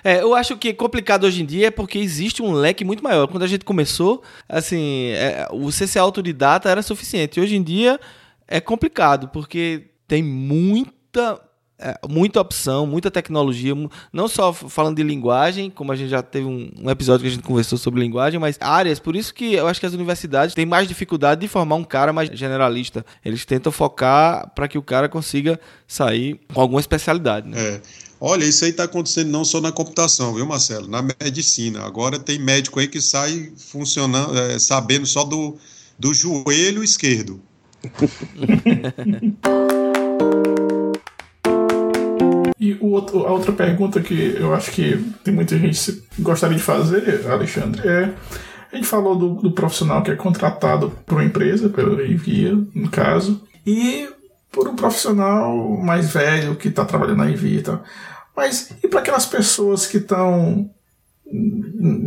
É, eu acho que é complicado hoje em dia é porque existe um leque muito maior. Quando a gente começou, assim, é, você ser autodidata era suficiente. Hoje em dia é complicado, porque tem muita é, muita opção, muita tecnologia, não só falando de linguagem, como a gente já teve um, um, episódio que a gente conversou sobre linguagem, mas áreas. Por isso que eu acho que as universidades têm mais dificuldade de formar um cara mais generalista. Eles tentam focar para que o cara consiga sair com alguma especialidade. Né? É. Olha, isso aí está acontecendo não só na computação, viu, Marcelo? Na medicina. Agora tem médico aí que sai funcionando, é, sabendo só do, do joelho esquerdo. e outro, a outra pergunta que eu acho que tem muita gente que gostaria de fazer, Alexandre, é A gente falou do, do profissional que é contratado por uma empresa, pela Envia, no caso, e por um profissional mais velho que está trabalhando e tal. Mas e para aquelas pessoas que estão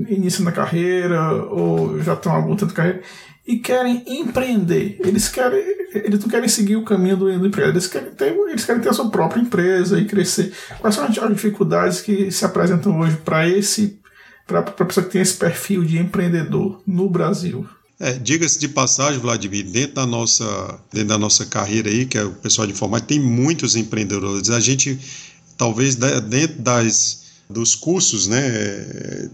iniciando a carreira ou já estão há algum tempo de carreira e querem empreender. Eles querem, eles não querem seguir o caminho do, do emprego, eles querem, ter, eles querem ter a sua própria empresa e crescer. Quais são as dificuldades que se apresentam hoje para esse para a pessoa que tem esse perfil de empreendedor no Brasil? É, Diga-se de passagem, Vladimir, dentro da nossa dentro da nossa carreira aí, que é o pessoal de informática, tem muitos empreendedores. A gente talvez dentro das dos cursos, né,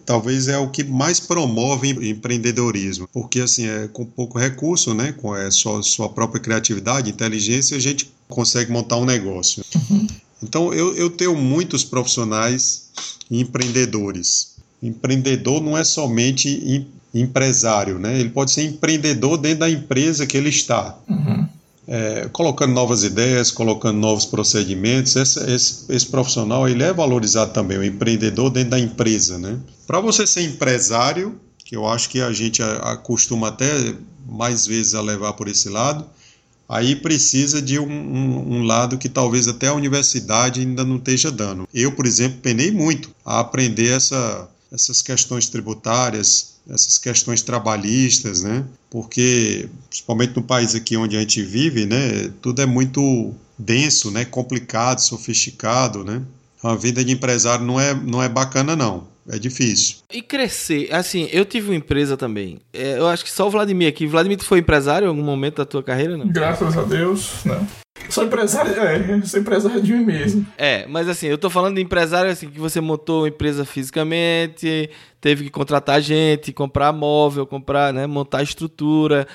talvez é o que mais promove empreendedorismo, porque assim é com pouco recurso, né, com a sua, sua própria criatividade, inteligência, a gente consegue montar um negócio. Uhum. Então eu, eu tenho muitos profissionais empreendedores. Empreendedor não é somente empresário, né? Ele pode ser empreendedor dentro da empresa que ele está. Uhum é, colocando novas ideias, colocando novos procedimentos. Esse, esse, esse, profissional ele é valorizado também, o empreendedor dentro da empresa. Né? Para você ser empresário, que eu acho que a gente acostuma até mais vezes a levar por esse lado, aí precisa de um, um, um, lado que talvez até a universidade ainda não esteja dando. Eu, por exemplo, penei muito a aprender essa, essas questões tributárias, essas questões trabalhistas, né? Porque, principalmente no país aqui onde a gente vive, né? Tudo é muito denso, né? Complicado, sofisticado, né? A vida de empresário não é, não é bacana, não. É difícil. E crescer, assim, eu tive uma empresa também. É, eu acho que só o Vladimir aqui. Vladimir, tu foi empresário em algum momento da tua carreira, não? Graças a Deus, não. Sou empresário, é, sou empresário de mim mesmo. É, mas assim, eu tô falando de empresário assim, que você montou uma empresa fisicamente, teve que contratar gente, comprar móvel, comprar, né, montar estrutura,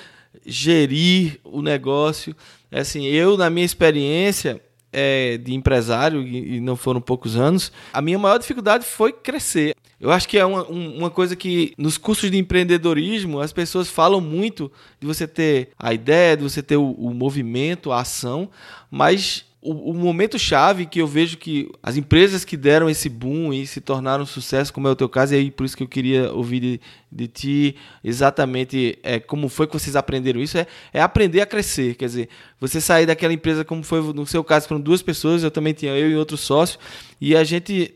gerir o negócio. É assim, eu, na minha experiência, é, de empresário, e, não foram poucos anos, a minha maior dificuldade foi crescer. Eu acho que é uma, uma coisa que nos cursos de empreendedorismo as pessoas falam muito de você ter a ideia, de você ter o, o movimento, a ação, mas o, o, momento chave que eu vejo que as empresas que deram esse boom e se tornaram um sucesso, como é o teu caso, e aí por isso que eu queria ouvir de, de ti exatamente é, como foi que vocês aprenderam isso, é, é aprender a crescer. Quer dizer, você sair daquela empresa, como foi no seu caso, foram duas pessoas, eu também tinha eu e outro sócio, e a gente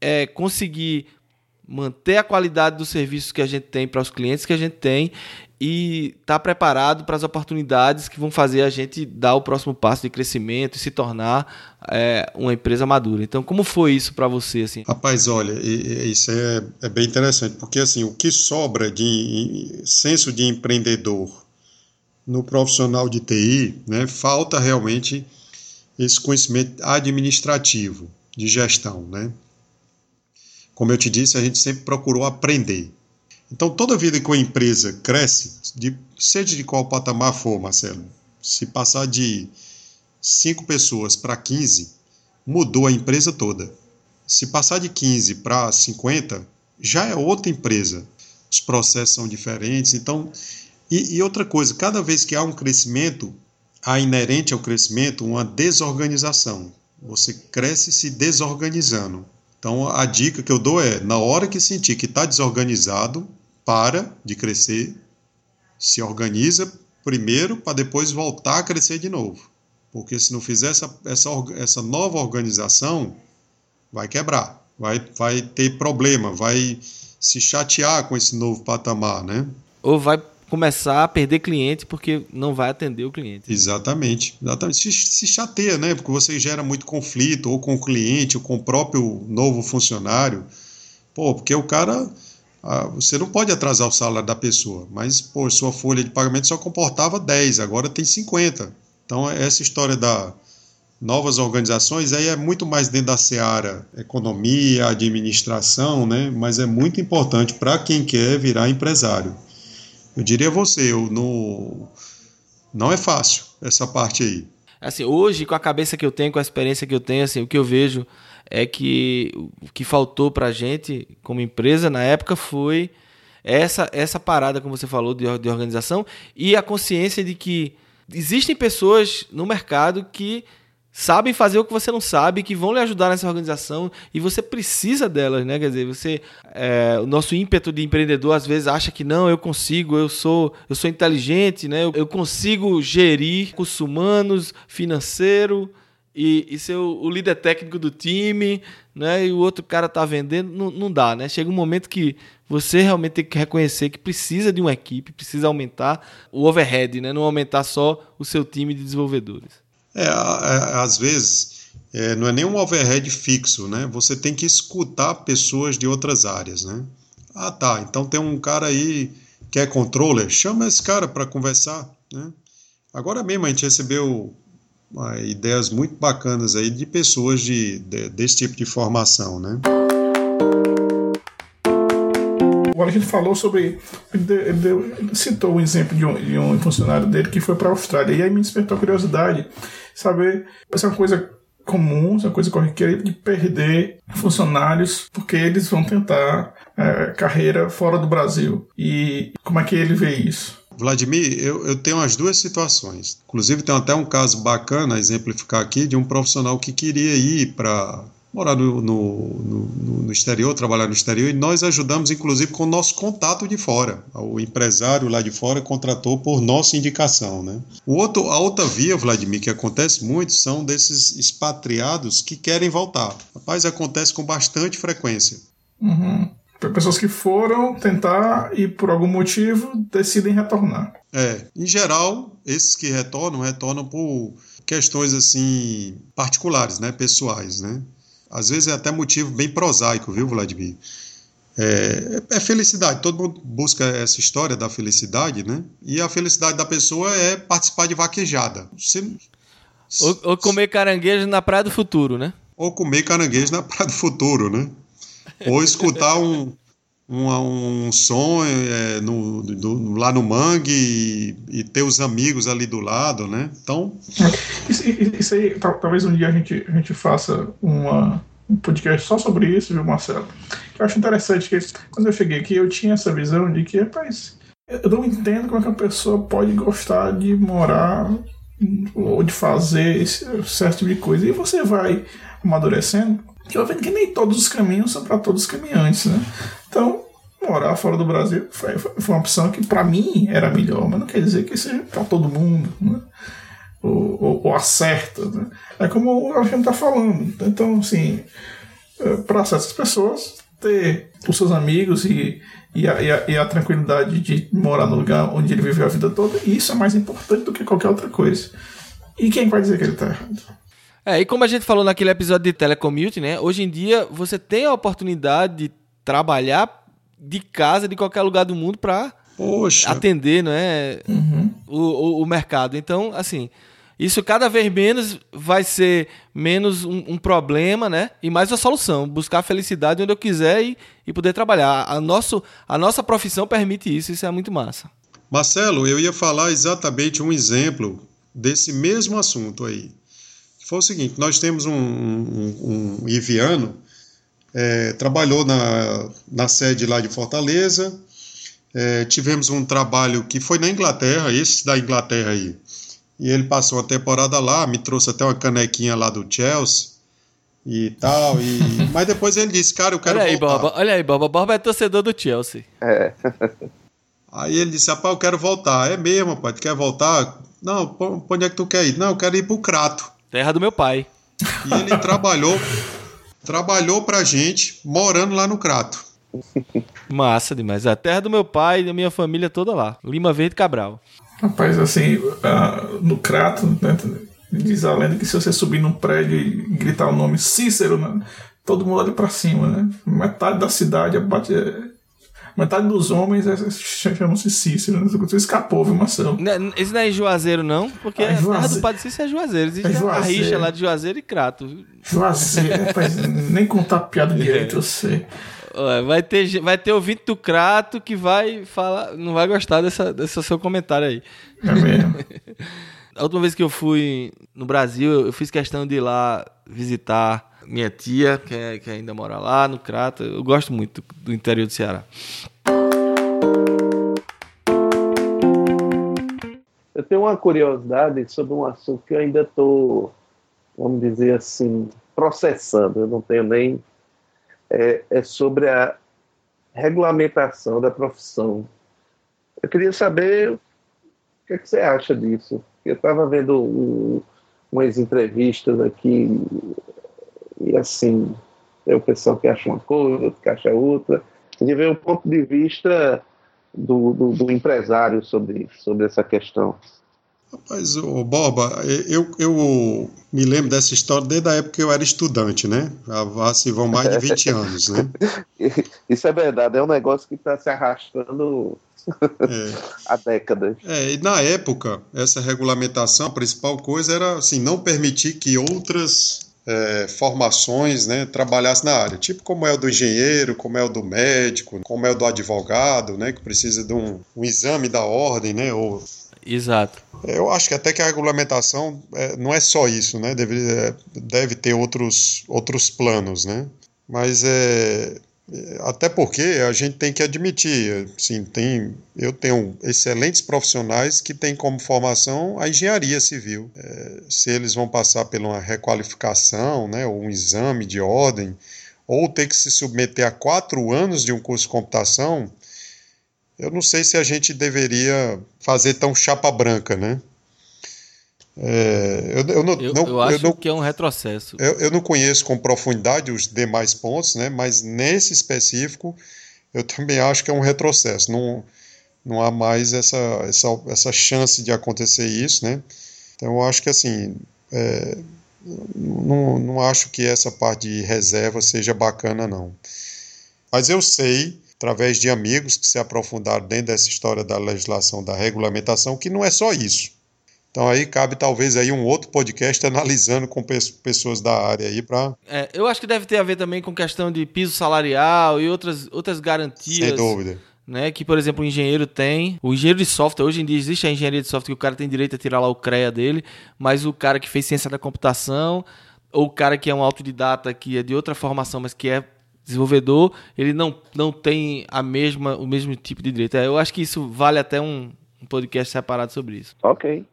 é, conseguir manter a qualidade dos serviços que a gente tem para os clientes que a gente tem e estar tá preparado para as oportunidades que vão fazer a gente dar o próximo passo de crescimento e se tornar é, uma empresa madura. Então, como foi isso para você? Assim? Rapaz, olha, isso é, é, bem interessante, porque assim, o que sobra de senso de empreendedor no profissional de TI, né, falta realmente esse conhecimento administrativo de gestão, né? Como eu te disse, a gente sempre procurou aprender. Então, toda vida que uma empresa cresce, de, seja de qual patamar for, Marcelo, se passar de 5 pessoas para 15, mudou a empresa toda. Se passar de 15 para 50, já é outra empresa. Os processos são diferentes. Então, e, e outra coisa, cada vez que há um crescimento, há inerente ao crescimento uma desorganização. Você cresce se desorganizando. Então, a dica que eu dou é: na hora que sentir que está desorganizado, para de crescer, se organiza primeiro para depois voltar a crescer de novo. Porque se não fizer essa, essa, essa nova organização, vai quebrar, vai, vai ter problema, vai se chatear com esse novo patamar, né? Ou vai começar a perder cliente porque não vai atender o cliente. Exatamente, exatamente. Se, se chateia, né? Porque você gera muito conflito ou com o cliente ou com o próprio novo funcionário. Pô, porque o cara ah, você não pode atrasar o salário da pessoa, mas pô, sua folha de pagamento só comportava 10, agora tem 50. Então, essa história da novas organizações aí é muito mais dentro da seara economia, administração, né? mas é muito importante para quem quer virar empresário. Eu diria você, eu não, não é fácil essa parte aí. Assim, hoje, com a cabeça que eu tenho, com a experiência que eu tenho, assim, o que eu vejo é que o que faltou para a gente como empresa na época foi essa, essa parada, como você falou, de, de organização e a consciência de que existem pessoas no mercado que sabem fazer o que você não sabe, que vão lhe ajudar nessa organização e você precisa delas, né? Quer dizer, você, é, o nosso ímpeto de empreendedor às vezes acha que não, eu consigo, eu sou, eu sou inteligente, né? Eu, eu consigo gerir recursos humanos, financeiro e, e ser o, o, líder técnico do time, né? E o outro cara tá vendendo, não, não dá, né? Chega um momento que você realmente tem que reconhecer que precisa de uma equipe, precisa aumentar o overhead, né? Não aumentar só o seu time de desenvolvedores. É, às vezes é, não é nem um overhead fixo, né? Você tem que escutar pessoas de outras áreas, né? Ah, tá. Então tem um cara aí que é controller, chama esse cara para conversar, né? Agora mesmo a gente recebeu uh, ideias muito bacanas aí de pessoas de, de, desse tipo de formação, né? Agora a gente falou sobre. Ele, deu, ele citou o exemplo de um, de um, funcionário dele que foi para a Austrália. E aí me despertou a curiosidade saber. Essa é uma coisa comum, essa é uma coisa corriqueira de perder funcionários porque eles vão tentar é, carreira fora do Brasil. E como é que ele vê isso? Vladimir, eu, eu tenho as duas situações. Inclusive, tem até um caso bacana a exemplificar aqui de um profissional que queria ir para morar no, no, no, no, exterior, trabalhar no exterior, e nós ajudamos, inclusive, com o nosso contato de fora. O empresário lá de fora contratou por nossa indicação. Né? O outro, a outra via, Vladimir, que acontece muito, são desses expatriados que querem voltar. Rapaz, acontece com bastante frequência. Uhum. Pessoas que foram tentar e por algum motivo decidem retornar. É, em geral, esses que retornam, retornam por questões assim particulares, né, pessoais, né? Às vezes é até motivo bem prosaico, viu, Vladimir? É, é, felicidade, todo mundo busca essa história da felicidade, né? E a felicidade da pessoa é participar de vaquejada. Ou, ou, comer caranguejo na Praia do Futuro, né? Ou comer caranguejo na Praia do Futuro, né? Ou escutar um, um, um som é, no, do, lá no mangue e, e, ter os amigos ali do lado, né? Então. Isso, isso aí, talvez um dia a gente, a gente faça uma, um podcast só sobre isso, viu, Marcelo? Eu acho interessante que quando eu cheguei aqui eu tinha essa visão de que, rapaz, eu não entendo como é que uma pessoa pode gostar de morar ou de fazer esse certo tipo de coisa. E você vai amadurecendo, eu vendo que nem todos os caminhos são para todos os caminhantes, né? Então, morar fora do Brasil foi, foi uma opção que para mim era melhor, mas não quer dizer que seja para todo mundo, né? ou, ou, ou acerta. Né? É como o Alexandre está falando. Então, assim, é, para certas pessoas, ter os seus amigos e, e a, e, a, e, a, tranquilidade de morar no lugar onde ele viveu a vida toda, isso é mais importante do que qualquer outra coisa. E quem vai dizer que ele está errado? É, e como a gente falou naquele episódio de telecommute, né? Hoje em dia você tem a oportunidade de trabalhar de casa, de qualquer lugar do mundo, para atender não é, uhum. o, o, o, mercado. Então, assim, isso cada vez menos vai ser menos um, um, problema, né? E mais uma solução. Buscar felicidade onde eu quiser e, e poder trabalhar. A, nosso, a nossa profissão permite isso, isso é muito massa. Marcelo, eu ia falar exatamente um exemplo desse mesmo assunto aí. Foi o seguinte: nós temos um, um, um Iviano é, trabalhou na, na sede lá de Fortaleza. É, tivemos um trabalho que foi na Inglaterra, esse da Inglaterra aí. E ele passou a temporada lá, me trouxe até uma canequinha lá do Chelsea e tal. E... Mas depois ele disse, cara, eu quero olha voltar. Aí, Boba, olha aí, Boba. Boba é torcedor do Chelsea. É. aí ele disse, rapaz, eu quero voltar. É mesmo, pai, tu quer voltar? Não, pra onde é que tu quer ir? Não, eu quero ir pro Crato. Terra do meu pai. E ele trabalhou trabalhou pra gente morando lá no Crato. Massa demais. A terra do meu pai e da minha família toda lá. Lima Verde Cabral. Rapaz, assim, uh, no Crato, né, diz a lenda que se você subir num prédio e gritar o nome Cícero, né, todo mundo olha pra cima, né? Metade da cidade bate, Metade dos homens é, chamam-se Cícero. Né? Você escapou, viu, Mação? Esse não é Juazeiro, não? Porque é a terra do Padre Cícero é Juazeiro. Existe é Juazeiro. a rixa lá de Juazeiro e Crato. Juazeiro, rapaz, nem contar piada direito, eu sei. Vai ter, vai ter ouvinte do Crato que vai falar, não vai gostar dessa, desse seu comentário aí. É mesmo. a última vez que eu fui no Brasil, eu fiz questão de ir lá visitar minha tia, que, é, que ainda mora lá no Crato. Eu gosto muito do interior do Ceará. Eu tenho uma curiosidade sobre um assunto que eu ainda estou vamos dizer assim, processando, eu não tenho nem. É, é sobre a regulamentação da profissão. Eu queria saber o que, é que você acha disso. Eu estava vendo um, umas entrevistas aqui e assim, tem o pessoal que acha uma coisa, outro que acha outra. Queria ver o ponto de vista do, do, do empresário sobre, sobre essa questão. Rapaz, ô Boba, eu, eu me lembro dessa história desde a época que eu era estudante, né? Já se vão mais de 20 anos, né? Isso é verdade, é um negócio que está se arrastando é. há décadas. É, e na época, essa regulamentação, a principal coisa era assim, não permitir que outras é, formações né, trabalhassem na área, tipo como é o do engenheiro, como é o do médico, como é o do advogado, né, que precisa de um, um exame da ordem, né, ou Exato. Eu acho que até que a regulamentação é, não é só isso, né? Deve, é, deve ter outros, outros planos, né? Mas é, até porque a gente tem que admitir, assim, tem, eu tenho excelentes profissionais que têm como formação a engenharia civil. É, se eles vão passar por uma requalificação, né, ou um exame de ordem, ou ter que se submeter a quatro anos de um curso de computação, eu não sei se a gente deveria fazer tão chapa branca, né? É, eu, eu, não, eu, não, eu acho não, que é um retrocesso. Eu, eu não conheço com profundidade os demais pontos, né? mas nesse específico eu também acho que é um retrocesso. Não, não há mais essa, essa, essa chance de acontecer isso. Né? Então eu acho que assim. É, não, não acho que essa parte de reserva seja bacana, não. Mas eu sei através de amigos que se aprofundaram dentro dessa história da legislação, da regulamentação, que não é só isso. Então aí cabe talvez aí um outro podcast analisando com pessoas da área aí para. É, eu acho que deve ter a ver também com questão de piso salarial e outras, outras garantias. Sem dúvida. Né, que, por exemplo, o engenheiro tem. O engenheiro de software, hoje em dia existe a engenharia de software que o cara tem direito a tirar lá o CREA dele, mas o cara que fez ciência da computação, ou o cara que é um autodidata que é de outra formação, mas que é desenvolvedor, ele não, não tem a mesma, o mesmo tipo de direito. É, eu acho que isso vale até um, um podcast separado sobre isso. Ok.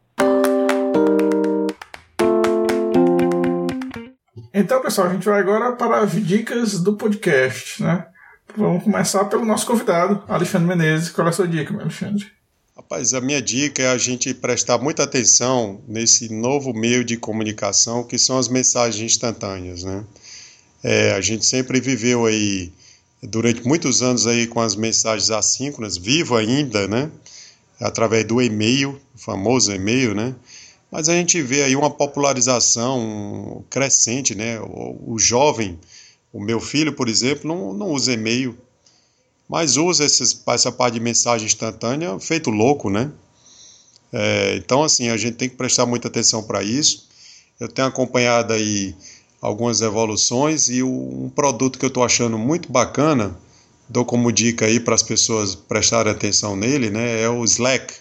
Então, pessoal, a gente vai agora para as dicas do podcast, né? Vamos começar pelo nosso convidado, Alexandre Menezes. Qual é a sua dica, meu Alexandre? Rapaz, a minha dica é a gente prestar muita atenção nesse novo meio de comunicação que são as mensagens instantâneas, né? É, a gente sempre viveu aí durante muitos anos aí com as mensagens assíncronas, vivo ainda, né? Através do e-mail, o famoso e-mail, né? Mas a gente vê aí uma popularização crescente, né? O, o jovem, o meu filho, por exemplo, não, não usa e-mail, mas usa esses, essa parte de mensagem instantânea feito louco, né? É, então, assim, a gente tem que prestar muita atenção para isso. Eu tenho acompanhado aí algumas evoluções e um produto que eu estou achando muito bacana, dou como dica aí para as pessoas prestarem atenção nele, né, é o Slack,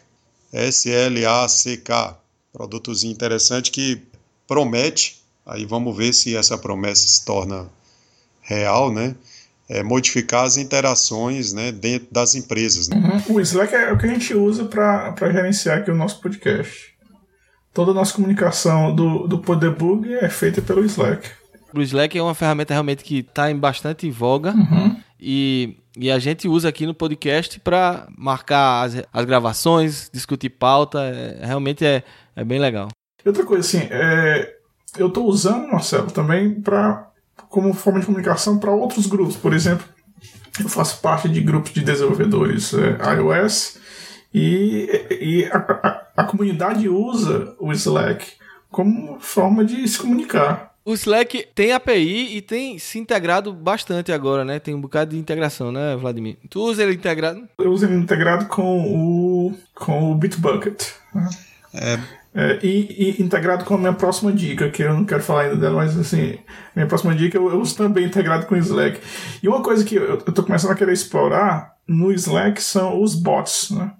S-L-A-C-K, produtozinho interessante que promete, aí vamos ver se essa promessa se torna real, né, é modificar as interações né, dentro das empresas. Né? Uhum. O Slack é o que a gente usa para gerenciar aqui o nosso podcast. Toda a nossa comunicação do, do Podebug é feita pelo Slack. O Slack é uma ferramenta realmente que está em bastante voga uhum. E, e a gente usa aqui no podcast para marcar as, as gravações, discutir pauta. É, realmente é, é bem legal. Outra coisa, assim, é, eu estou usando, Marcelo, também para como forma de comunicação para outros grupos. Por exemplo, eu faço parte de grupos de desenvolvedores é, iOS e, e a, a, a, comunidade usa o Slack como forma de se comunicar. O Slack tem API e tem se integrado bastante agora, né? Tem um bocado de integração, né, Vladimir? Tu usa ele integrado? Eu uso ele integrado com o, com o Bitbucket. Né? É. É, e, e, integrado com a minha próxima dica, que eu não quero falar ainda dela, mas assim, minha próxima dica eu, eu uso também integrado com o Slack. E uma coisa que eu, eu tô começando a querer explorar no Slack são os bots, né?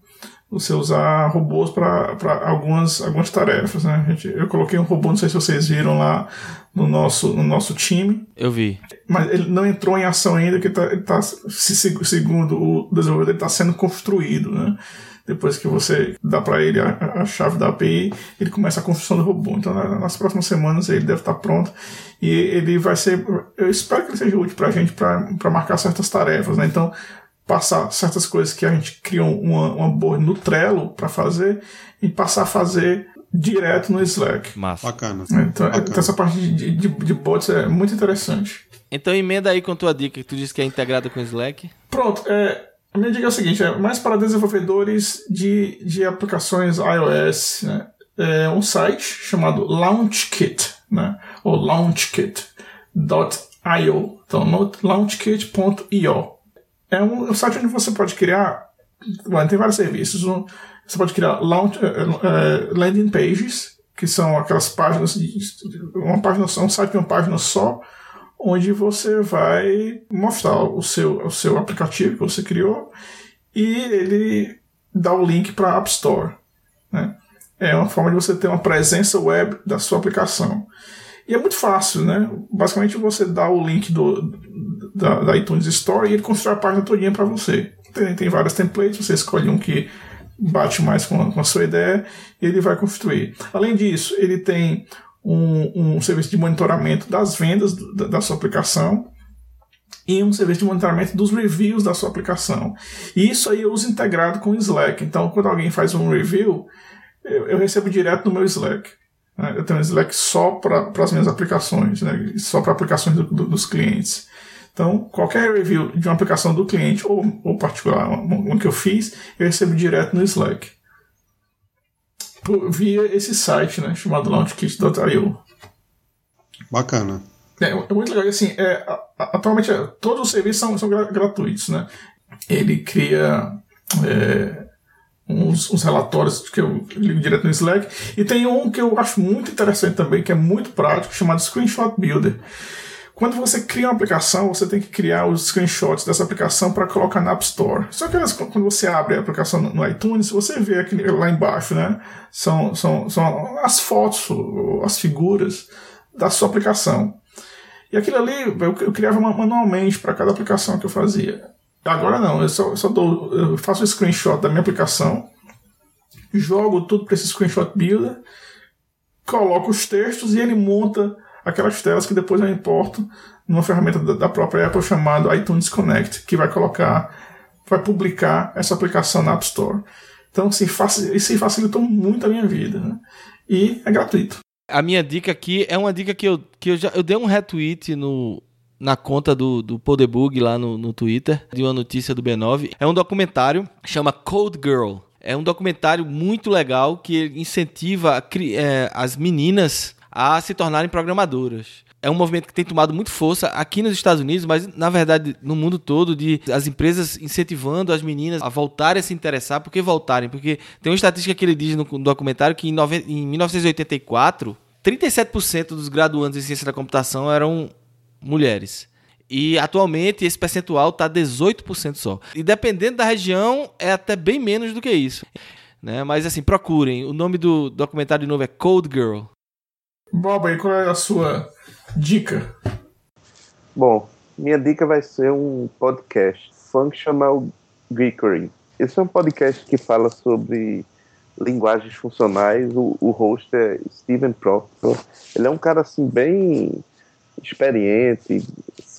Você usar robôs para algumas, algumas tarefas, né? Gente, eu coloquei um robô, não sei se vocês viram lá no nosso, no nosso time. Eu vi. Mas ele não entrou em ação ainda, que tá, ele tá, segundo o desenvolvedor, ele está sendo construído, né? depois que você dá para ele a, a, chave da API, ele começa a construção do robô. Então, nas próximas semanas ele deve estar pronto e ele vai ser. Eu espero que ele seja útil para a gente para marcar certas tarefas. Né? Então, passar certas coisas que a gente criou uma, uma board no Trello para fazer e passar a fazer direto no Slack. Massa. Bacana. Então, Bacana. então essa parte de, de, de bots é muito interessante. Então emenda aí com tua dica, que tu disse que é integrada com o Slack. Pronto, é, a minha dica é o seguinte, é mais para desenvolvedores de, de aplicações iOS, né? É um site chamado LaunchKit, né? Ou launchkit.io. Então, launchkit.io. É um, um site onde você pode criar, bom, tem vários serviços. Um, você pode criar launch, uh, landing pages, que são aquelas páginas, de, uma página só, um site de uma página só, onde você vai mostrar o seu, o seu aplicativo que você criou e ele dá o link para a App Store. Né? É uma forma de você ter uma presença web da sua aplicação. E é muito fácil, né? Basicamente você dá o link do, da, da iTunes Store e ele constrói a página todinha para você. Tem, tem vários templates, você escolhe um que bate mais com a, com a sua ideia e ele vai construir. Além disso, ele tem um, um serviço de monitoramento das vendas da, da sua aplicação e um serviço de monitoramento dos reviews da sua aplicação. E isso aí eu uso integrado com o Slack. Então, quando alguém faz um review, eu, eu recebo direto no meu Slack. Né? Eu tenho um Slack só para as minhas aplicações, né? só para aplicações do, do, dos clientes. Então, qualquer review de uma aplicação do cliente ou, ou particular, uma que eu fiz, eu recebo direto no Slack via esse site, né, chamado launchkit.io. Bacana. É, é, muito legal. Assim, é, atualmente é, todos os serviços são, são gratuitos, né? Ele cria é, uns, uns, relatórios que eu ligo direto no Slack e tem um que eu acho muito interessante também, que é muito prático, chamado Screenshot Builder. Quando você cria uma aplicação, você tem que criar os screenshots dessa aplicação para colocar na App Store. Só que quando você abre a aplicação no iTunes, você vê aquele lá embaixo, né? São, são, são as fotos, as figuras da sua aplicação. E aquilo ali eu, eu criava manualmente para cada aplicação que eu fazia. Agora não, eu só, só dou, eu faço um screenshot da minha aplicação, jogo tudo para esse screenshot builder, coloco os textos e ele monta aquelas telas que depois eu importo numa ferramenta da própria Apple chamada iTunes Connect, que vai colocar, vai publicar essa aplicação na App Store. Então, assim, isso facilitou muito a minha vida. Né? E é gratuito. A minha dica aqui é uma dica que eu, que eu já eu dei um retweet no, na conta do, do Podebug lá no, no Twitter, de uma notícia do B9. É um documentário, chama Code Girl. É um documentário muito legal que incentiva é, as meninas a se tornarem programadoras. É um movimento que tem tomado muito força aqui nos Estados Unidos, mas na verdade no mundo todo, de as empresas incentivando as meninas a voltarem a se interessar. Por que voltarem? Porque tem uma estatística que ele diz no documentário que em 1984, 37% dos graduandos em ciência da computação eram mulheres. E atualmente esse percentual está 18% só. E dependendo da região, é até bem menos do que isso. Né? Mas assim, procurem. O nome do documentário de novo é Code Girl. Bob, aí qual é a sua dica? Bom, minha dica vai ser um podcast, Functional Geekery. Esse é um podcast que fala sobre linguagens funcionais. O, o host é Steven Proctor. Ele é um cara assim bem experiente,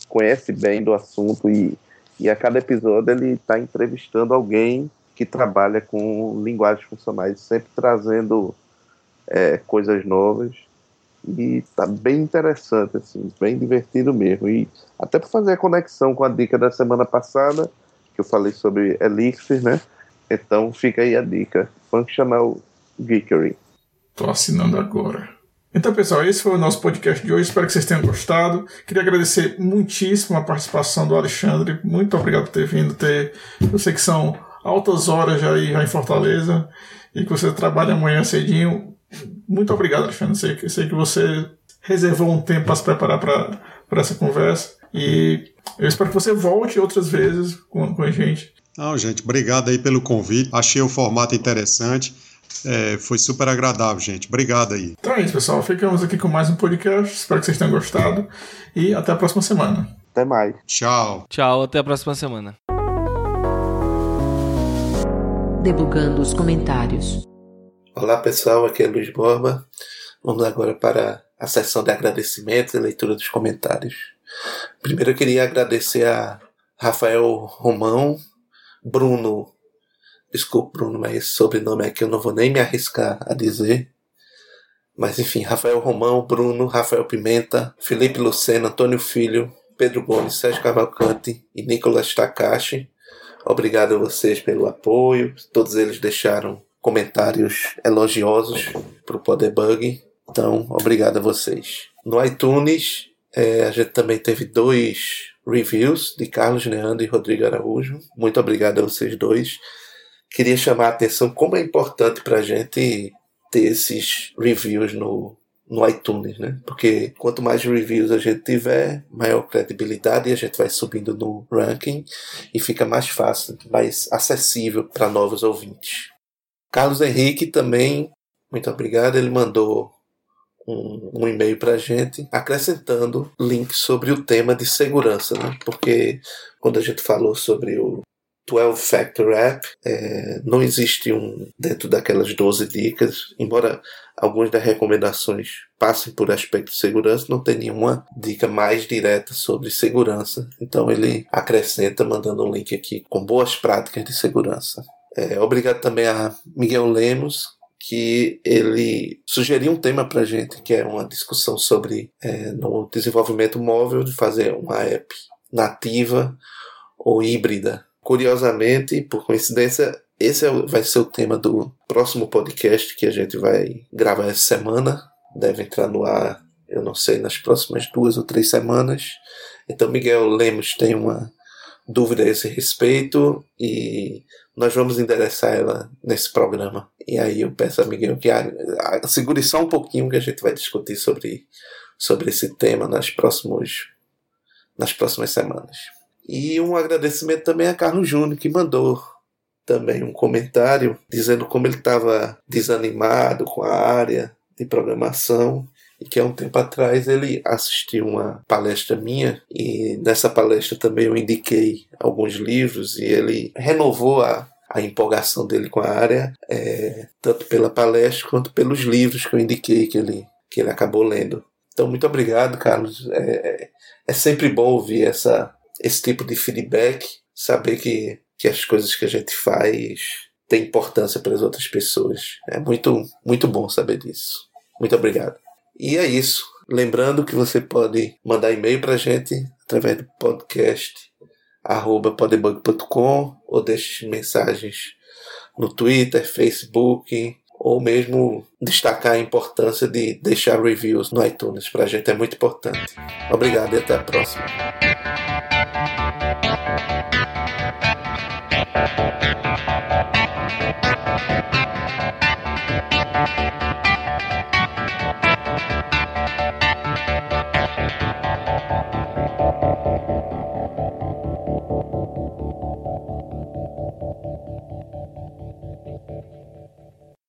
conhece bem do assunto e, e a cada episódio ele está entrevistando alguém que trabalha com linguagens funcionais, sempre trazendo é, coisas novas e tá bem interessante, assim, bem divertido mesmo. E até para fazer a conexão com a dica da semana passada, que eu falei sobre Elixir, né? Então fica aí a dica: Functional Geekery. Tô assinando agora. Então, pessoal, esse foi o nosso podcast de hoje. Espero que vocês tenham gostado. Queria agradecer muitíssimo a participação do Alexandre. Muito obrigado por ter vindo. Ter... Eu sei que são altas horas já aí já em Fortaleza e que você trabalha amanhã cedinho muito obrigado, Alexandre. Sei, sei que você reservou um tempo para se preparar para essa conversa. E eu espero que você volte outras vezes com, com a gente. Não, gente, obrigado aí pelo convite. Achei o formato interessante. É, foi super agradável, gente. Obrigado aí. Então é isso, pessoal. Ficamos aqui com mais um podcast. Espero que vocês tenham gostado. E até a próxima semana. Até mais. Tchau. Tchau, até a próxima semana. debugando os comentários. Olá pessoal, aqui é Luiz Borba. Vamos agora para a sessão de agradecimentos e leitura dos comentários. Primeiro eu queria agradecer a Rafael Romão, Bruno, desculpa Bruno, mas esse sobrenome aqui eu não vou nem me arriscar a dizer. Mas enfim, Rafael Romão, Bruno, Rafael Pimenta, Felipe Lucena, Antônio Filho, Pedro Gomes, Sérgio Cavalcante e Nicolas Takashi. Obrigado a vocês pelo apoio. Todos eles deixaram comentários elogiosos para o Podebug. Então, obrigado a vocês. No iTunes, é, a gente também teve dois reviews de Carlos Neandro e Rodrigo Araújo. Muito obrigado a vocês dois. Queria chamar a atenção como é importante para a gente ter esses reviews no, no iTunes, né? Porque quanto mais reviews a gente tiver, maior credibilidade e a gente vai subindo no ranking e fica mais fácil, mais acessível para novos ouvintes. Carlos Henrique também, muito obrigado, ele mandou um, um e-mail para a gente acrescentando links sobre o tema de segurança, né? Porque quando a gente falou sobre o 12 Factor App, é, não existe um dentro daquelas 12 dicas, embora algumas das recomendações passem por aspecto de segurança, não tem nenhuma dica mais direta sobre segurança. Então ele acrescenta mandando um link aqui com boas práticas de segurança. É, obrigado também a Miguel Lemos, que ele sugeriu um tema para gente, que é uma discussão sobre é, no desenvolvimento móvel de fazer uma app nativa ou híbrida Curiosamente, por coincidência, esse é vai ser o tema do próximo podcast que a gente vai gravar essa semana. Deve entrar no ar, eu não sei, nas próximas duas ou três semanas. Então, Miguel Lemos tem uma dúvida a esse respeito e nós vamos endereçar ela nesse programa. E aí eu peço a Miguel que segure só um pouquinho que a gente vai discutir sobre, sobre esse tema nas, próximos, nas próximas semanas. E um agradecimento também a Carlos Júnior, que mandou também um comentário dizendo como ele estava desanimado com a área de programação e que há um tempo atrás ele assistiu uma palestra minha e nessa palestra também eu indiquei alguns livros e ele renovou a, a empolgação dele com a área, é, tanto pela palestra quanto pelos livros que eu indiquei que ele, que ele acabou lendo. Então, muito obrigado, Carlos. É, é, é sempre bom ouvir essa, esse tipo de feedback, saber que, que as coisas que a gente faz têm importância para as outras pessoas. É muito, muito bom saber disso. Muito obrigado. E é isso. Lembrando que você pode mandar e-mail para a gente através do podcast arroba ou deixe mensagens no Twitter, Facebook ou mesmo destacar a importância de deixar reviews no iTunes. Para a gente é muito importante. Obrigado e até a próxima.